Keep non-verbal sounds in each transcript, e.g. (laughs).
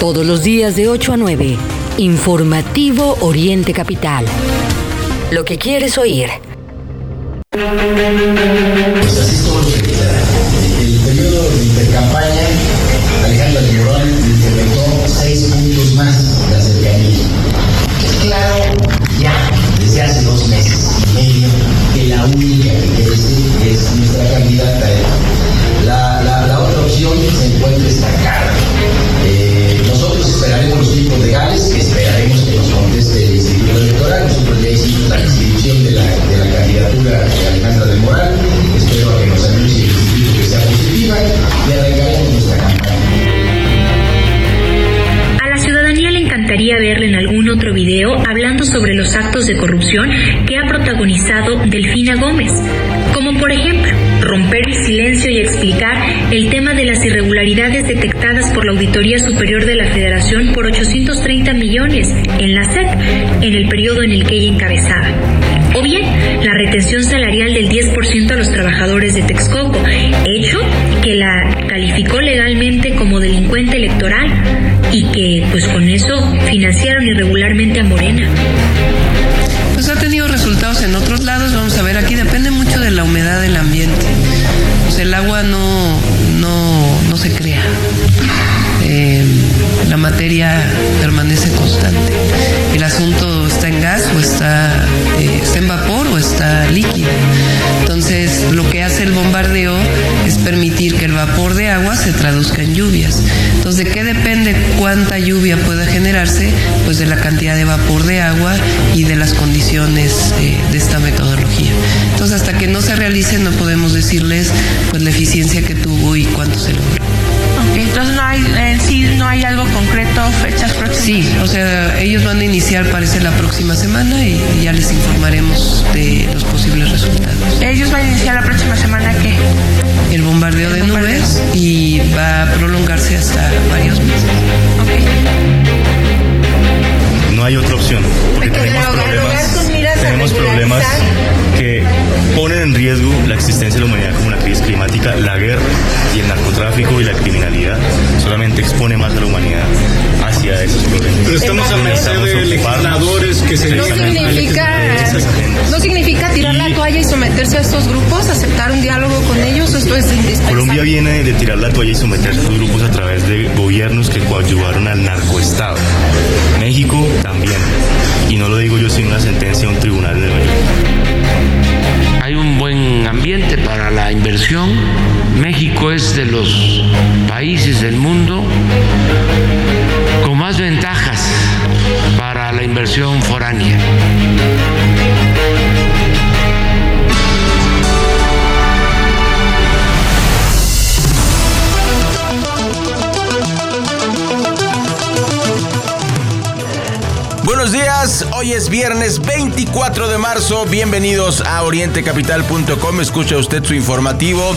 Todos los días de 8 a 9. Informativo Oriente Capital. Lo que quieres oír. Pues así estuvo el periodo de intercampaña, Alejandro Morón incrementó seis puntos más la cercanía. Es claro, ya desde hace dos meses y medio, que la única que crece es nuestra candidata. Algún otro video hablando sobre los actos de corrupción que ha protagonizado Delfina Gómez, como por ejemplo romper el silencio y explicar el tema de las irregularidades detectadas por la Auditoría Superior de la Federación por 830 millones en la SEP en el periodo en el que ella encabezaba. O bien, la retención salarial del 10% a los trabajadores de Texcoco, hecho que la calificó legalmente que pues con eso financiaron irregularmente a Morena. Pues ha tenido resultados en otros lados, vamos a ver, aquí depende mucho de la humedad del ambiente. Pues el agua no, no, no se crea. Eh, la materia permanece constante. El asunto está en gas o está, eh, está en vapor o está líquido. Bombardeo es permitir que el vapor de agua se traduzca en lluvias. Entonces, ¿de qué depende cuánta lluvia pueda generarse? Pues de la cantidad de vapor de agua y de las condiciones eh, de esta metodología. Entonces, hasta que no se realice, no podemos decirles pues la eficiencia que tuvo y cuánto se logró. Entonces no hay, en sí no hay algo concreto, fechas próximas. Sí, o sea, ellos van a iniciar, parece, la próxima semana y, y ya les informaremos de los posibles resultados. Ellos van a iniciar la próxima semana qué? El bombardeo de bombardeo. nubes y va a prolongarse hasta varios meses. no hay otra opción. Porque tenemos problemas, tenemos problemas que ponen en riesgo la existencia de la humanidad como la crisis climática, la guerra y el narcotráfico y la criminalidad solamente expone más a la humanidad hacia esos problemas. Pero estamos a merced de legisladores que se No significa, Esas agendas. no significa tirar la toalla y someterse a estos grupos, aceptar un diálogo con ellos, esto es indispensable. Colombia viene de tirar la toalla y someterse a esos grupos a través de gobiernos que coadyuvaron al narcoestado. México también. Y no lo digo yo sin una sentencia de un tribunal de un ambiente para la inversión. México es de los países del mundo con más ventajas para la inversión foránea. Buenos días, hoy es viernes 24 de marzo, bienvenidos a orientecapital.com, escucha usted su informativo.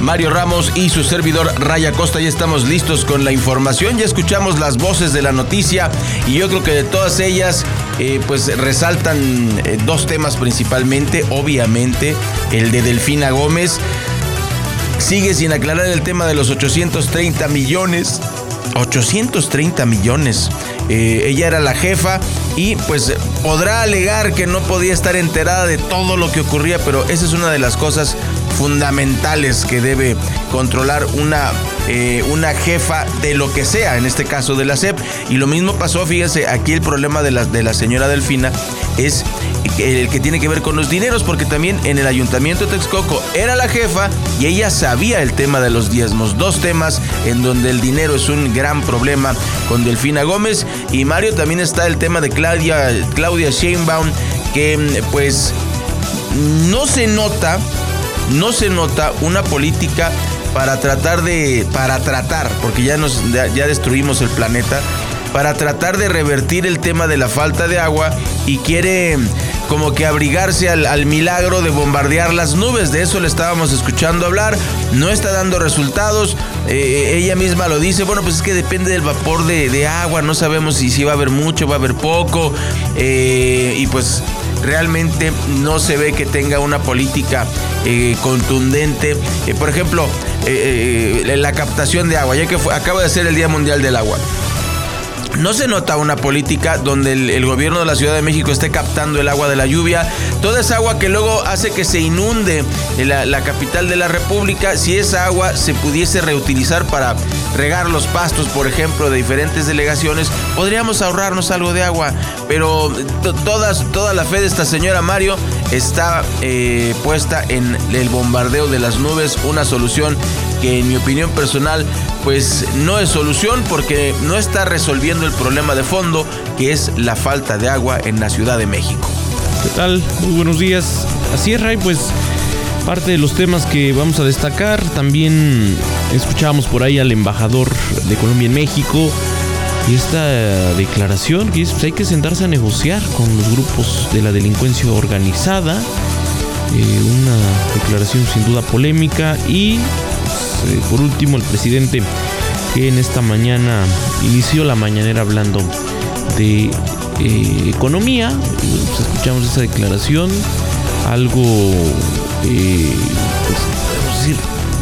Mario Ramos y su servidor Raya Costa ya estamos listos con la información, ya escuchamos las voces de la noticia y yo creo que de todas ellas eh, pues resaltan eh, dos temas principalmente, obviamente el de Delfina Gómez, sigue sin aclarar el tema de los 830 millones. 830 millones. Eh, ella era la jefa y pues podrá alegar que no podía estar enterada de todo lo que ocurría, pero esa es una de las cosas fundamentales que debe controlar una, eh, una jefa de lo que sea, en este caso de la SEP. Y lo mismo pasó, fíjese, aquí el problema de la, de la señora Delfina es el que tiene que ver con los dineros, porque también en el ayuntamiento de Texcoco era la jefa y ella sabía el tema de los diezmos. Dos temas en donde el dinero es un gran problema con Delfina Gómez. Y Mario también está el tema de Claudia, Claudia Sheinbaum, que pues no se nota, no se nota una política para tratar de, para tratar, porque ya nos, ya, ya destruimos el planeta, para tratar de revertir el tema de la falta de agua y quiere como que abrigarse al, al, milagro de bombardear las nubes. De eso le estábamos escuchando hablar. No está dando resultados. Eh, ella misma lo dice. Bueno, pues es que depende del vapor de, agua. No sabemos si, si, va a haber mucho, va a haber poco. Eh, y pues realmente no se ve que tenga una política eh, contundente. Eh, por ejemplo, eh, la captación de agua, ya que fue, acaba de ser el Día Mundial del Agua. No se nota una política donde el, gobierno de la Ciudad de México esté captando el agua de la lluvia, toda esa agua que luego hace que se inunde la, capital de la República, si esa agua se pudiese reutilizar para regar los pastos, por ejemplo, de diferentes delegaciones, podríamos ahorrarnos algo de agua, pero todas, toda la fe de esta señora Mario está eh, puesta en el bombardeo de las nubes, una solución que en mi opinión personal pues no es solución porque no está resolviendo el problema de fondo que es la falta de agua en la Ciudad de México. ¿Qué tal? Muy buenos días. Así Ray, pues parte de los temas que vamos a destacar, también escuchábamos por ahí al embajador de Colombia en México y esta declaración que es, pues hay que sentarse a negociar con los grupos de la delincuencia organizada. Eh, una declaración sin duda polémica y pues, eh, por último el presidente que en esta mañana inició la mañanera hablando de eh, economía. Pues, escuchamos esa declaración, algo, eh, pues,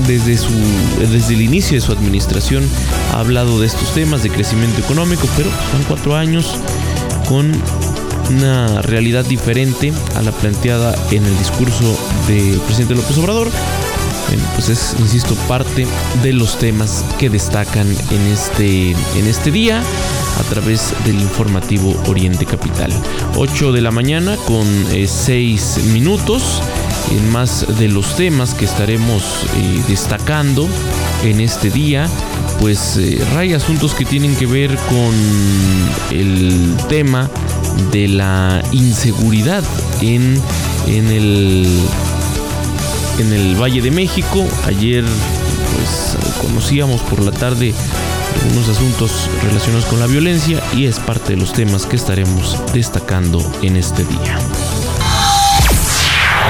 desde, su, desde el inicio de su administración ha hablado de estos temas de crecimiento económico, pero son cuatro años con una realidad diferente a la planteada en el discurso del presidente López Obrador. Bueno, pues es, insisto, parte de los temas que destacan en este, en este día a través del informativo Oriente Capital. 8 de la mañana con 6 minutos en más de los temas que estaremos eh, destacando en este día. Pues eh, hay asuntos que tienen que ver con el tema de la inseguridad en, en el en el Valle de México. Ayer pues conocíamos por la tarde unos asuntos relacionados con la violencia y es parte de los temas que estaremos destacando en este día.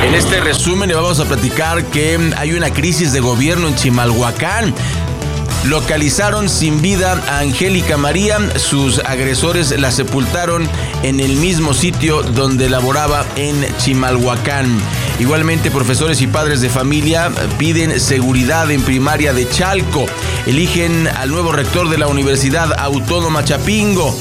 En este resumen le vamos a platicar que hay una crisis de gobierno en Chimalhuacán. Localizaron sin vida a Angélica María, sus agresores la sepultaron en el mismo sitio donde laboraba en Chimalhuacán. Igualmente, profesores y padres de familia piden seguridad en primaria de Chalco. Eligen al nuevo rector de la Universidad Autónoma Chapingo.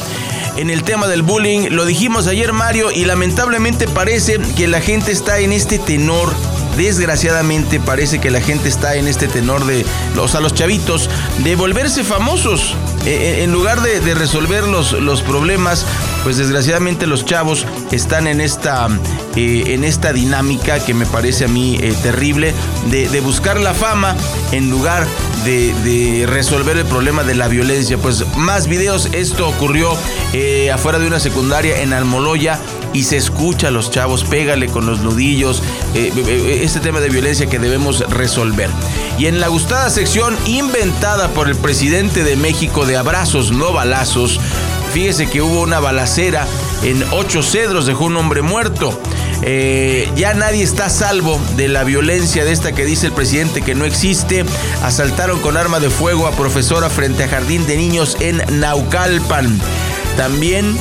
En el tema del bullying, lo dijimos ayer Mario y lamentablemente parece que la gente está en este tenor desgraciadamente parece que la gente está en este tenor de, o sea, los chavitos, de volverse famosos. en lugar de, resolver los, los, problemas, pues desgraciadamente los chavos están en esta, eh, en esta dinámica que me parece a mí eh, terrible, de, de, buscar la fama en lugar de, de, resolver el problema de la violencia. Pues más videos, esto ocurrió eh, afuera de una secundaria en Almoloya y se escucha a los chavos, pégale con los nudillos, eh, este tema de violencia que debemos resolver. Y en la gustada sección inventada por el presidente de México de abrazos, no balazos, fíjese que hubo una balacera en Ocho Cedros, dejó un hombre muerto. Eh, ya nadie está salvo de la violencia de esta que dice el presidente que no existe. Asaltaron con arma de fuego a profesora frente a jardín de niños en Naucalpan. También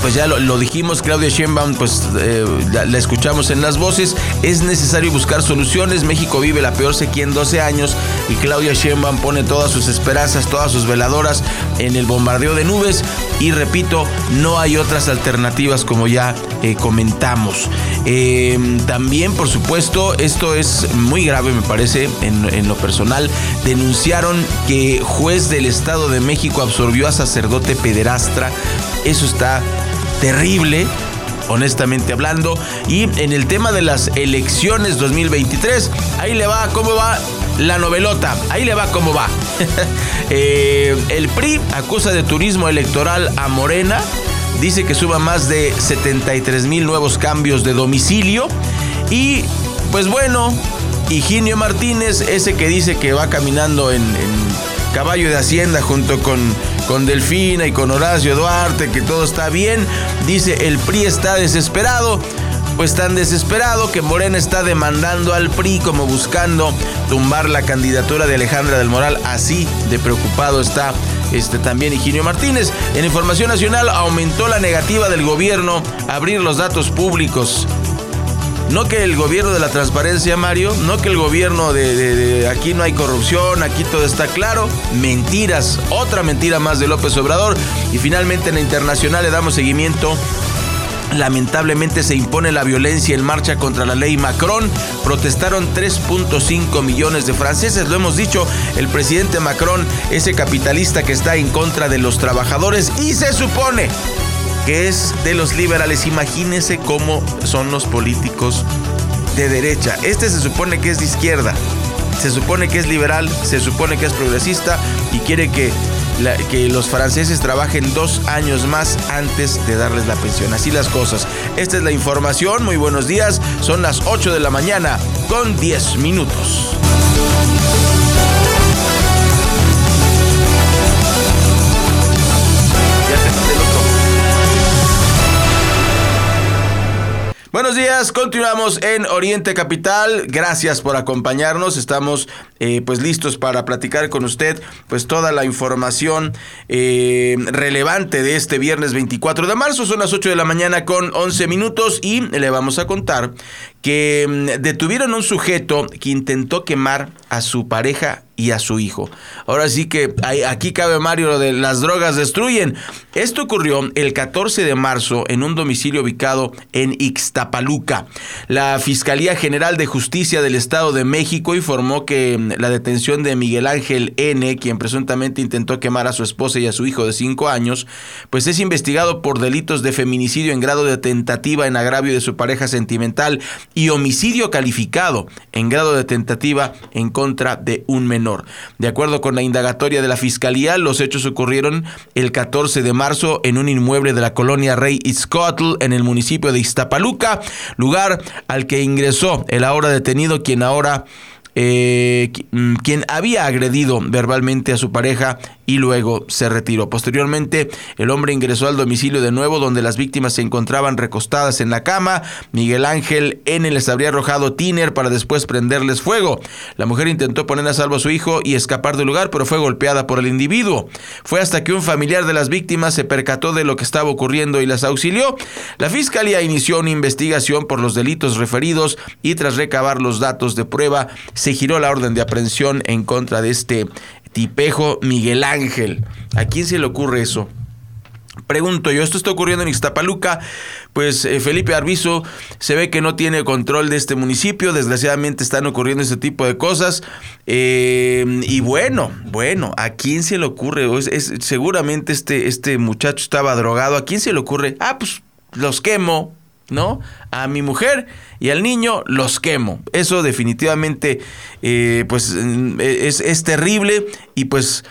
pues ya lo, dijimos, Claudia Sheinbaum, pues eh, la, escuchamos en las voces, es necesario buscar soluciones, México vive la peor sequía en 12 años y Claudia Sheinbaum pone todas sus esperanzas, todas sus veladoras en el bombardeo de nubes. Y repito, no hay otras alternativas como ya eh, comentamos. Eh, también, por supuesto, esto es muy grave me parece en, en lo personal, denunciaron que juez del Estado de México absorbió a sacerdote pederastra, eso está terrible, honestamente hablando. Y en el tema de las elecciones 2023, ahí le va cómo va la novelota, ahí le va cómo va. (laughs) eh, el PRI acusa de turismo electoral a Morena, dice que suba más de 73 mil nuevos cambios de domicilio. Y pues bueno, Higinio Martínez, ese que dice que va caminando en, en caballo de Hacienda junto con, con Delfina y con Horacio Duarte, que todo está bien. Dice, el PRI está desesperado. Pues tan desesperado que Morena está demandando al PRI como buscando tumbar la candidatura de Alejandra del Moral. Así de preocupado está este, también Higinio Martínez. En Información Nacional aumentó la negativa del gobierno a abrir los datos públicos No que el gobierno de la transparencia, Mario, no que el gobierno de, aquí no hay corrupción, aquí todo está claro. Mentiras, otra mentira más de López Obrador. Y finalmente en la internacional le damos seguimiento Lamentablemente se impone la violencia en marcha contra la ley Macron. Protestaron 3.5 millones de franceses. Lo hemos dicho, el presidente Macron, ese capitalista que está en contra de los trabajadores y se supone que es de los liberales. Imagínense cómo son los políticos de derecha. Este se supone que es de izquierda. Se supone que es liberal, se supone que es progresista y quiere que, que los franceses trabajen dos años más antes de darles la pensión. Así las cosas. Esta es la información. Muy buenos días. Son las 8 de la mañana con 10 minutos. Buenos días, continuamos en Oriente Capital. Gracias por acompañarnos. Estamos eh, pues listos para platicar con usted pues toda la información eh, relevante de este viernes 24 de marzo. Son las 8 de la mañana con 11 minutos y le vamos a contar que mm, detuvieron un sujeto que intentó quemar a su pareja y a su hijo. Ahora sí que aquí cabe Mario lo de las drogas destruyen. Esto ocurrió el 14 de marzo en un domicilio ubicado en Ixtapaluca. La Fiscalía General de Justicia del Estado de México informó que mm, la detención de Miguel Ángel N., quien presuntamente intentó quemar a su esposa y a su hijo de 5 años, pues es investigado por delitos de feminicidio en grado de tentativa en agravio de su pareja sentimental y homicidio calificado en grado de tentativa en contra de un menor. De acuerdo con la indagatoria de la Fiscalía, los hechos ocurrieron el 14 de marzo en un inmueble de la colonia Rey Itzcoatl en el municipio de Iztapaluca, lugar al que ingresó el ahora detenido quien ahora eh, mm, quien había agredido verbalmente a su pareja y luego se retiró. Posteriormente, el hombre ingresó al domicilio de nuevo donde las víctimas se encontraban recostadas en la cama. Miguel Ángel N les habría arrojado tiner para después prenderles fuego. La mujer intentó poner a salvo a su hijo y escapar del lugar, pero fue golpeada por el individuo. Fue hasta que un familiar de las víctimas se percató de lo que estaba ocurriendo y las auxilió. La fiscalía inició una investigación por los delitos referidos y tras recabar los datos de prueba, se giró la orden de aprehensión en contra de este tipejo Miguel Ángel. ¿A quién se le ocurre eso? Pregunto yo, esto está ocurriendo en Ixtapaluca, pues eh, Felipe Arbizo se ve que no tiene control de este municipio, desgraciadamente están ocurriendo este tipo de cosas, eh, y bueno, bueno, ¿a quién se le ocurre? Seguramente este, este muchacho estaba drogado, ¿a quién se le ocurre? Ah, pues los quemo, ¿no? A mi mujer y al niño los quemo. Eso definitivamente, eh, pues, mm, es, es terrible y pues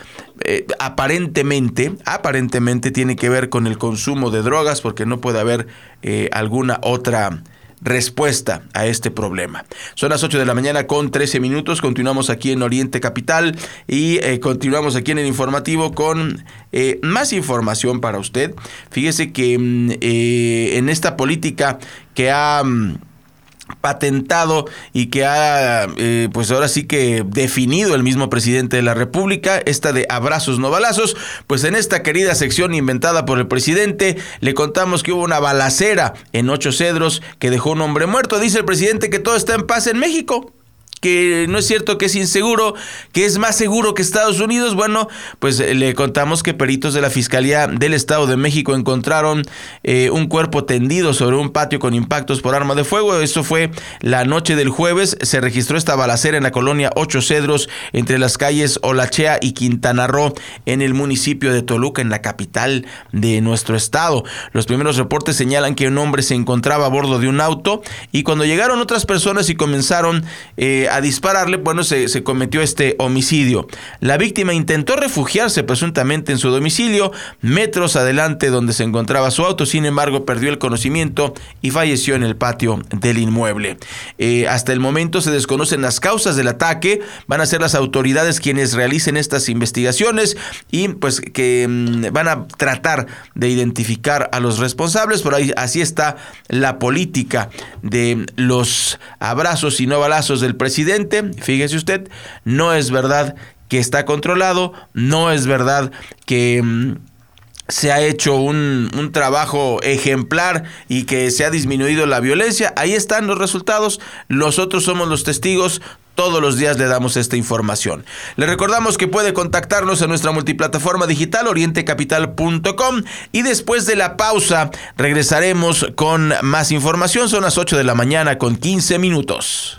eh, aparentemente, aparentemente tiene que ver con el consumo de drogas porque no puede haber eh, alguna otra respuesta a este problema. Son las 8 de la mañana con 13 minutos, continuamos aquí en Oriente Capital y eh, continuamos aquí en el informativo con eh, más información para usted. Fíjese que mm, eh, en esta política que ha... mm, patentado y que ha, eh, pues ahora sí que definido el mismo presidente de la República, esta de abrazos no balazos, pues en esta querida sección inventada por el presidente le contamos que hubo una balacera en Ocho Cedros que dejó un hombre muerto. Dice el presidente que todo está en paz en México que no es cierto que es inseguro, que es más seguro que Estados Unidos. Bueno, pues eh, le contamos que peritos de la Fiscalía del Estado de México encontraron eh, un cuerpo tendido sobre un patio con impactos por arma de fuego. Eso fue la noche del jueves. Se registró esta balacera en la colonia Ocho Cedros entre las calles Olachea y Quintana Roo en el municipio de Toluca, en la capital de nuestro estado. Los primeros reportes señalan que un hombre se encontraba a bordo de un auto y cuando llegaron otras personas y comenzaron eh, a dispararle, bueno, se, se cometió este homicidio. La víctima intentó refugiarse presuntamente en su domicilio, metros adelante donde se encontraba su auto, sin embargo perdió el conocimiento y falleció en el patio del inmueble. Eh, hasta el momento se desconocen las causas del ataque, van a ser las autoridades quienes realicen estas investigaciones y pues que mm, van a tratar de identificar a los responsables, por ahí así está la política de los abrazos y no balazos del presidente. Fíjese usted, no es verdad que está controlado, no es verdad que mm, se ha hecho un, un, trabajo ejemplar y que se ha disminuido la violencia. Ahí están los resultados. Nosotros somos los testigos. Todos los días le damos esta información. Le recordamos que puede contactarnos en nuestra multiplataforma digital orientecapital.com y después de la pausa regresaremos con más información. Son las 8 de la mañana con 15 minutos.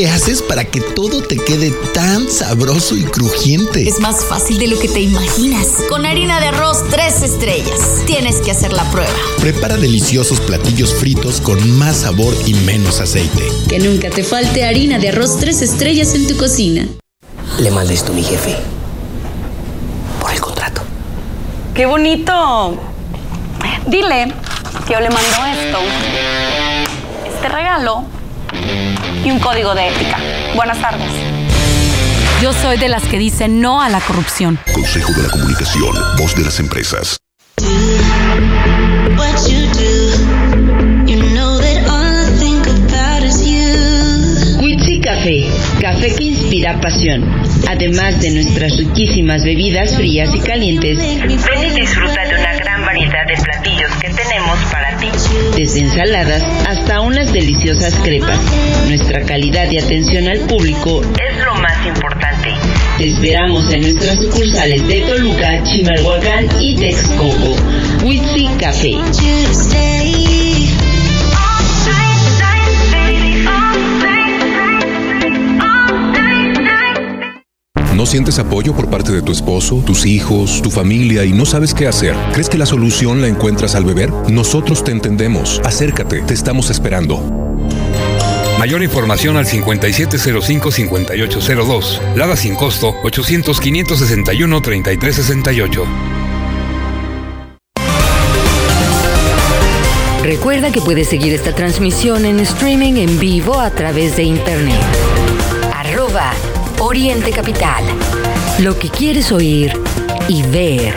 le haces para que todo te quede tan sabroso y crujiente? Es más fácil de lo que te imaginas. Con harina de arroz tres estrellas. Tienes que hacer la prueba. Prepara deliciosos platillos fritos con más sabor y menos aceite. Que nunca te falte harina de arroz tres estrellas en tu cocina. Le mandé esto a mi jefe. Por el contrato. ¡Qué bonito! Dile que yo le mando esto, este regalo y un código de ética. Buenas tardes. Yo soy de las que dicen no a la corrupción. Consejo de la Comunicación, voz de las empresas. Café, café que inspira pasión. Además de nuestras riquísimas bebidas frías y calientes, ven y disfruta de una Desde ensaladas hasta unas deliciosas crepas. Nuestra calidad y atención al público es lo más importante. Te esperamos en nuestras sucursales de Toluca, Chimalhuacán y Texcoco. Witsi Café. ¿No sientes apoyo por parte de tu esposo, tus hijos, tu familia y no sabes qué hacer? ¿Crees que la solución la encuentras al beber? Nosotros te entendemos. Acércate, te estamos esperando. Mayor información al 5705-5802. Lada sin costo 800-561-3368. Recuerda que puedes seguir esta transmisión en streaming en vivo a través de internet. Arroba Oriente Capital. Lo que quieres oír y ver.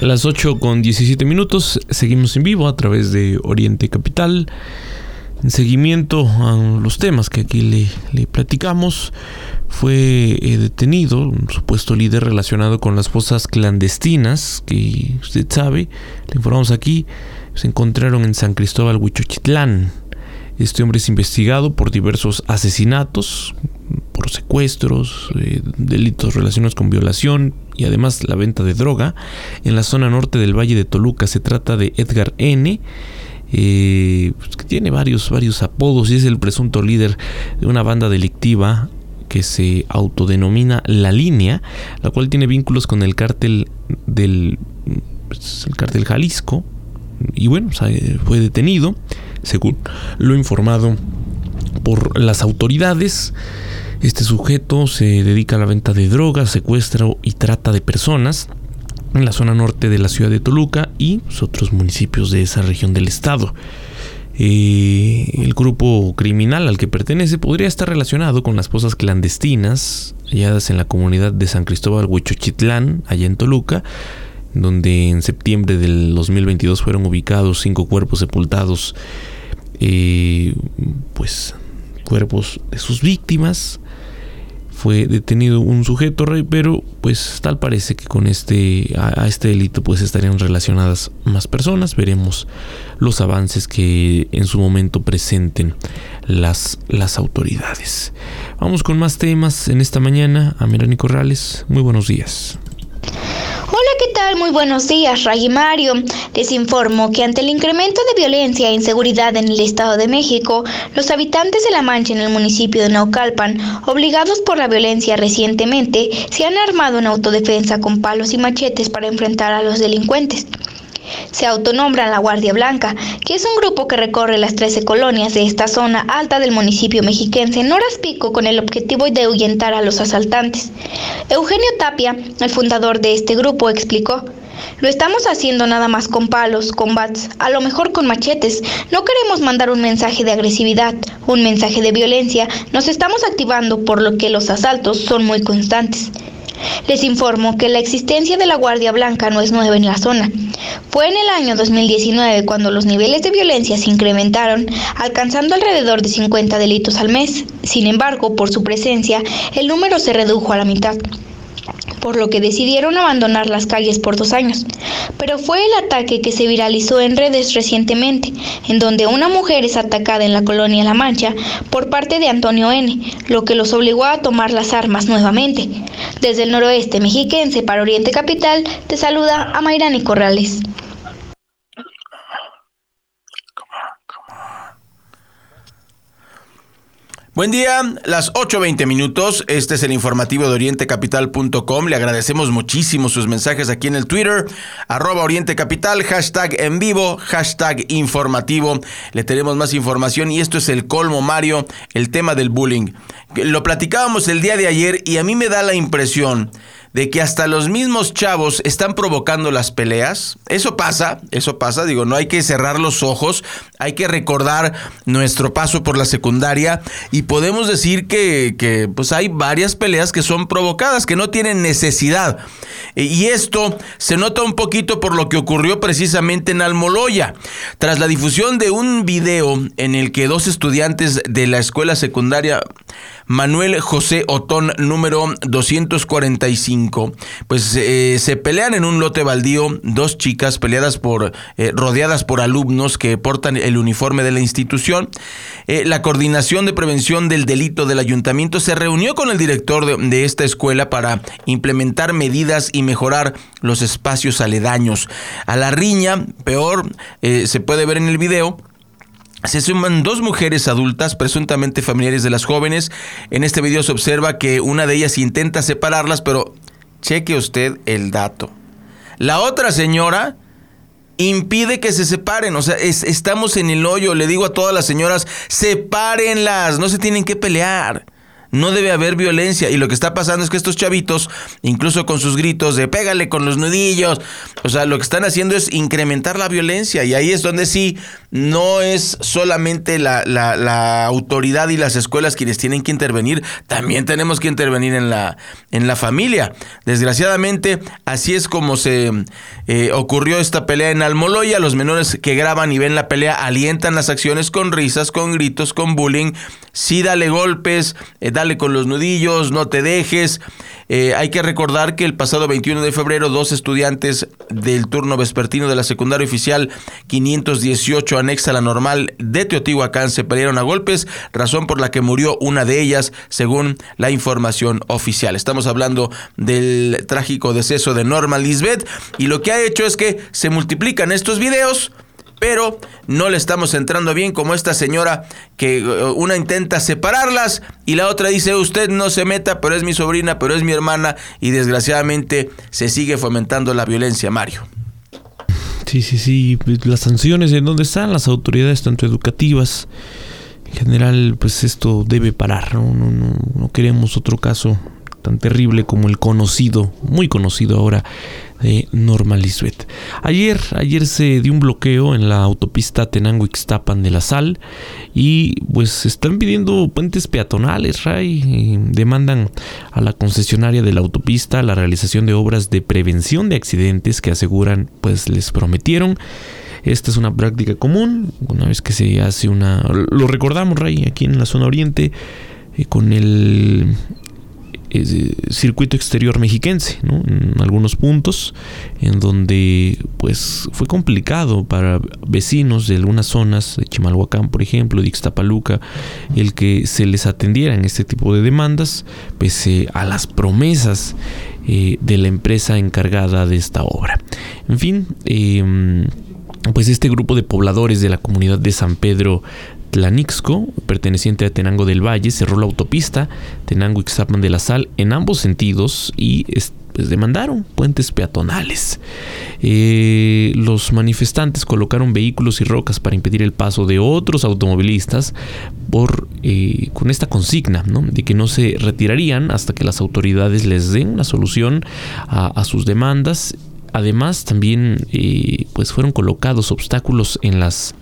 Las 8 con 17 minutos, seguimos en vivo a través de Oriente Capital. En seguimiento a los temas que aquí le, platicamos, fue eh, detenido un supuesto líder relacionado con las fosas clandestinas, que usted sabe, le informamos aquí, se encontraron en San Cristóbal Huichochitlán. Este hombre es investigado por diversos asesinatos, por secuestros, eh, delitos relacionados con violación y además la venta de droga. En la zona norte del Valle de Toluca se trata de Edgar N. Eh, pues, tiene varios, varios apodos y es el presunto líder de una banda delictiva que se autodenomina La Línea, la cual tiene vínculos con el cártel del pues, el cártel Jalisco. Y bueno, fue detenido, según lo informado por las autoridades. Este sujeto se dedica a la venta de drogas, secuestro y trata de personas en la zona norte de la ciudad de Toluca y otros municipios de esa región del estado. Eh, el grupo criminal al que pertenece podría estar relacionado con las posas clandestinas halladas en la comunidad de San Cristóbal Huichochitlán, allá en Toluca, donde en septiembre del 2022 fueron ubicados cinco cuerpos sepultados, eh, pues cuerpos de sus víctimas fue detenido un sujeto rey, pero pues tal parece que con este a, este delito pues estarían relacionadas más personas. Veremos los avances que en su momento presenten las, las autoridades. Vamos con más temas en esta mañana. A Melanie Corrales, muy buenos días. Hola, ¿qué tal? Muy buenos días, Ray Mario. Les informo que ante el incremento de violencia e inseguridad en el Estado de México, los habitantes de La Mancha en el municipio de Naucalpan, obligados por la violencia recientemente, se han armado en autodefensa con palos y machetes para enfrentar a los delincuentes. Se autonombran la Guardia Blanca, que es un grupo que recorre las 13 colonias de esta zona alta del municipio mexiquense en pico con el objetivo de ahuyentar a los asaltantes. Eugenio Tapia, el fundador de este grupo, explicó, lo estamos haciendo nada más con palos, con bats, a lo mejor con machetes. No queremos mandar un mensaje de agresividad, un mensaje de violencia. Nos estamos activando por lo que los asaltos son muy constantes. Les informo que la existencia de la Guardia Blanca no es nueva en la zona. Fue en el año 2019 cuando los niveles de violencia se incrementaron, alcanzando alrededor de 50 delitos al mes. Sin embargo, por su presencia, el número se redujo a la mitad por lo que decidieron abandonar las calles por dos años. Pero fue el ataque que se viralizó en redes recientemente, en donde una mujer es atacada en la colonia La Mancha por parte de Antonio N., lo que los obligó a tomar las armas nuevamente. Desde el noroeste mexiquense para Oriente Capital, te saluda a Mayrani Corrales. Buen día, las 8.20 minutos. Este es el informativo de orientecapital.com. Le agradecemos muchísimo sus mensajes aquí en el Twitter, arroba orientecapital, hashtag en vivo, hashtag informativo. Le tenemos más información y esto es el colmo, Mario, el tema del bullying. Lo platicábamos el día de ayer y a mí me da la impresión de que hasta los mismos chavos están provocando las peleas. Eso pasa, eso pasa, digo, no hay que cerrar los ojos, hay que recordar nuestro paso por la secundaria y podemos decir que, pues hay varias peleas que son provocadas, que no tienen necesidad. Y esto se nota un poquito por lo que ocurrió precisamente en Almoloya. Tras la difusión de un video en el que dos estudiantes de la escuela secundaria Manuel José Otón número 245, pues eh, se pelean en un lote baldío dos chicas peleadas por eh, rodeadas por alumnos que portan el uniforme de la institución. Eh, la coordinación de prevención del delito del ayuntamiento se reunió con el director de, de esta escuela para implementar medidas y mejorar los espacios aledaños. A la riña, peor, se puede ver en el video, se suman dos mujeres adultas, presuntamente familiares de las jóvenes. En este video se observa que una de ellas intenta separarlas, pero cheque usted el dato. La otra señora impide que se separen. O sea, estamos en el hoyo. Le digo a todas las señoras, sepárenlas, no se tienen que pelear no debe haber violencia. Y lo que está pasando es que estos chavitos, incluso con sus gritos de pégale con los nudillos, o sea, lo que están haciendo es incrementar la violencia. Y ahí es donde sí, no es solamente la, la, autoridad y las escuelas quienes tienen que intervenir, también tenemos que intervenir en la, en la familia. Desgraciadamente, así es como se eh, ocurrió esta pelea en Almoloya. Los menores que graban y ven la pelea alientan las acciones con risas, con gritos, con bullying. Sí, dale golpes, eh, dale con los nudillos, no te dejes. Eh, hay que recordar que el pasado 21 de febrero dos estudiantes del turno vespertino de la secundaria oficial 518 anexa a la normal de Teotihuacán se pelearon a golpes, razón por la que murió una de ellas, según la información oficial. Estamos hablando del trágico deceso de Norma Lisbeth y lo que ha hecho es que se multiplican estos videos pero no le estamos entrando bien como esta señora que eh, una intenta separarlas y la otra dice usted no se meta, pero es mi sobrina, pero es mi hermana y desgraciadamente se sigue fomentando la violencia, Mario. Sí, sí, sí, pues, las sanciones en dónde están las autoridades tanto educativas en general, pues esto debe parar, no, no, no, no queremos otro caso tan terrible como el conocido, muy conocido ahora, de Norma Lisbeth. Ayer, ayer se dio un bloqueo en la autopista Tenango-Ixtapan de la Sal y pues están pidiendo puentes peatonales, Ray, demandan a la concesionaria de la autopista la realización de obras de prevención de accidentes que aseguran pues les prometieron. Esta es una práctica común, una vez que se hace una... Lo recordamos, Ray, aquí en la zona oriente, eh, con el eh, circuito exterior mexiquense, en algunos puntos en donde pues fue complicado para vecinos de algunas zonas de Chimalhuacán, por ejemplo, de Ixtapaluca, el que se les atendieran este tipo de demandas, pese a las promesas eh, de la empresa encargada de esta obra. En fin, em, pues este grupo de pobladores de la comunidad de San Pedro Tlanixco, perteneciente a Tenango del Valle, cerró la autopista Tenango-Ixtapan de la Sal en ambos sentidos y pues demandaron puentes peatonales. Eh, los manifestantes colocaron vehículos y rocas para impedir el paso de otros automovilistas por, eh, con esta consigna de que no se retirarían hasta que las autoridades les den una solución a, sus demandas. Además, también eh, pues fueron colocados obstáculos en las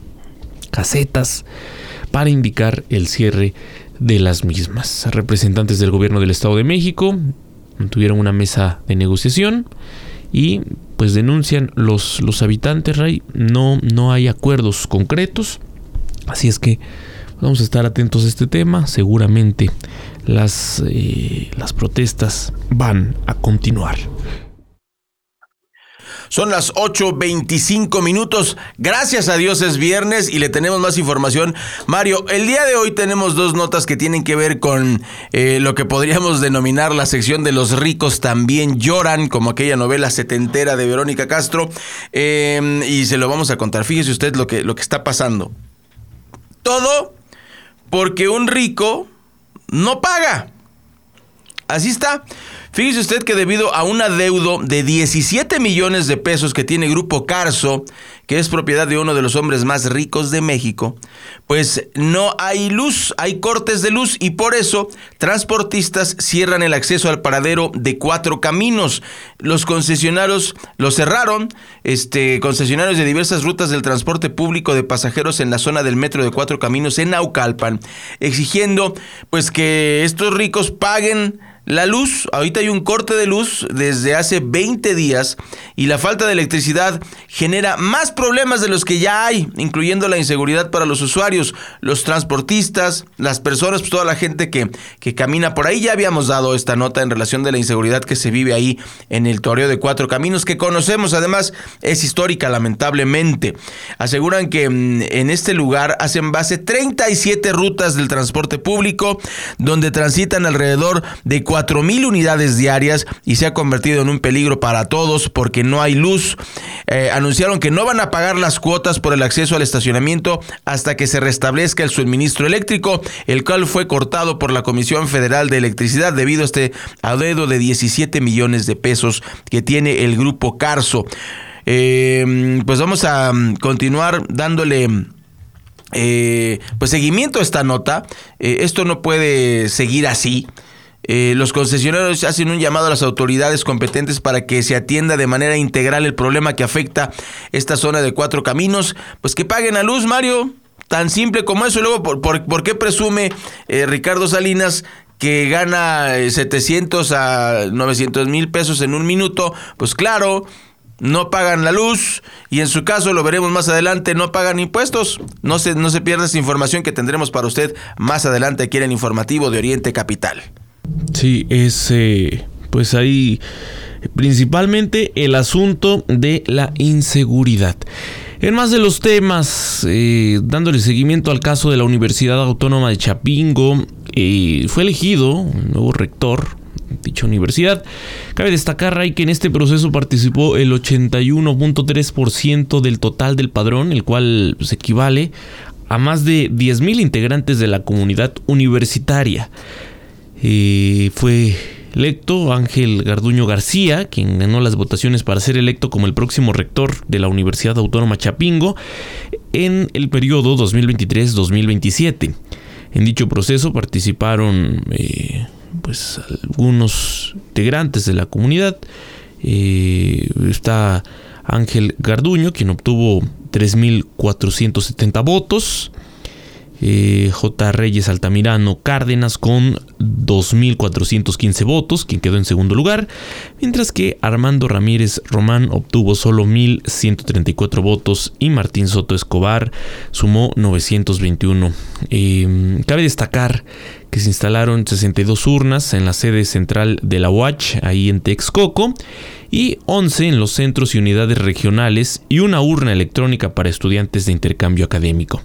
casetas para indicar el cierre de las mismas. Representantes del gobierno del Estado de México tuvieron una mesa de negociación y pues denuncian los, los habitantes, Ray, no, no hay acuerdos concretos, así es que vamos a estar atentos a este tema, seguramente las, eh, las protestas van a continuar. Son las 8.25 minutos. Gracias a Dios es viernes y le tenemos más información. Mario, el día de hoy tenemos dos notas que tienen que ver con eh, lo que podríamos denominar la sección de los ricos también lloran, como aquella novela setentera de Verónica Castro. Em, y se lo vamos a contar. Fíjese usted lo que, lo que está pasando. Todo porque un rico no paga. Así está. Fíjese usted que debido a un adeudo de 17 millones de pesos que tiene Grupo Carso, que es propiedad de uno de los hombres más ricos de México, pues no hay luz, hay cortes de luz y por eso transportistas cierran el acceso al paradero de cuatro caminos. Los concesionarios lo cerraron, este, concesionarios de diversas rutas del transporte público de pasajeros en la zona del metro de cuatro caminos en Naucalpan, exigiendo pues que estos ricos paguen la luz, ahorita hay un corte de luz desde hace 20 días y la falta de electricidad genera más problemas de los que ya hay, incluyendo la inseguridad para los usuarios, los transportistas, las personas, pues toda la gente que, que camina por ahí. Ya habíamos dado esta nota en relación de la inseguridad que se vive ahí en el toreo de Cuatro Caminos, que conocemos además, es histórica lamentablemente. Aseguran que mm, en este lugar hacen base 37 rutas del transporte público, donde transitan alrededor de mil unidades diarias y se ha convertido en un peligro para todos porque no hay luz. Eh, anunciaron que no van a pagar las cuotas por el acceso al estacionamiento hasta que se restablezca el suministro eléctrico, el cual fue cortado por la Comisión Federal de Electricidad debido a este adeudo de 17 millones de pesos que tiene el grupo Carso. Eh, pues vamos a mm, continuar dándole eh, pues seguimiento a esta nota. esto no puede seguir así. Eh, los concesionarios hacen un llamado a las autoridades competentes para que se atienda de manera integral el problema que afecta esta zona de cuatro caminos. Pues que paguen a luz, Mario. Tan simple como eso. Luego, ¿por, qué presume eh, Ricardo Salinas que gana 700 eh, a 900 mil pesos en un minuto? Pues claro, no pagan la luz y en su caso lo veremos más adelante, no pagan impuestos. No se, no se pierda esta información que tendremos para usted más adelante aquí en el informativo de Oriente Capital. Sí, es eh, pues ahí principalmente el asunto de la inseguridad. En más de los temas, eh, dándole seguimiento al caso de la Universidad Autónoma de Chapingo, eh, fue elegido un nuevo rector dicha universidad. Cabe destacar, Ray, que en este proceso participó el 81.3% del total del padrón, el cual se pues, equivale a más de 10.000 integrantes de la comunidad universitaria fue electo Ángel Garduño García, quien ganó las votaciones para ser electo como el próximo rector de la Universidad Autónoma Chapingo en el periodo 2023-2027. En dicho proceso participaron eh, pues algunos integrantes de la comunidad. Eh, está Ángel Garduño, quien obtuvo 3.470 votos. Eh, J. Reyes Altamirano Cárdenas con 2.415 votos, quien quedó en segundo lugar, mientras que Armando Ramírez Román obtuvo solo 1.134 votos y Martín Soto Escobar sumó 921. Eh, cabe destacar que se instalaron 62 urnas en la sede central de la UACH, ahí en Texcoco, y 11 en los centros y unidades regionales y una urna electrónica para estudiantes de intercambio académico.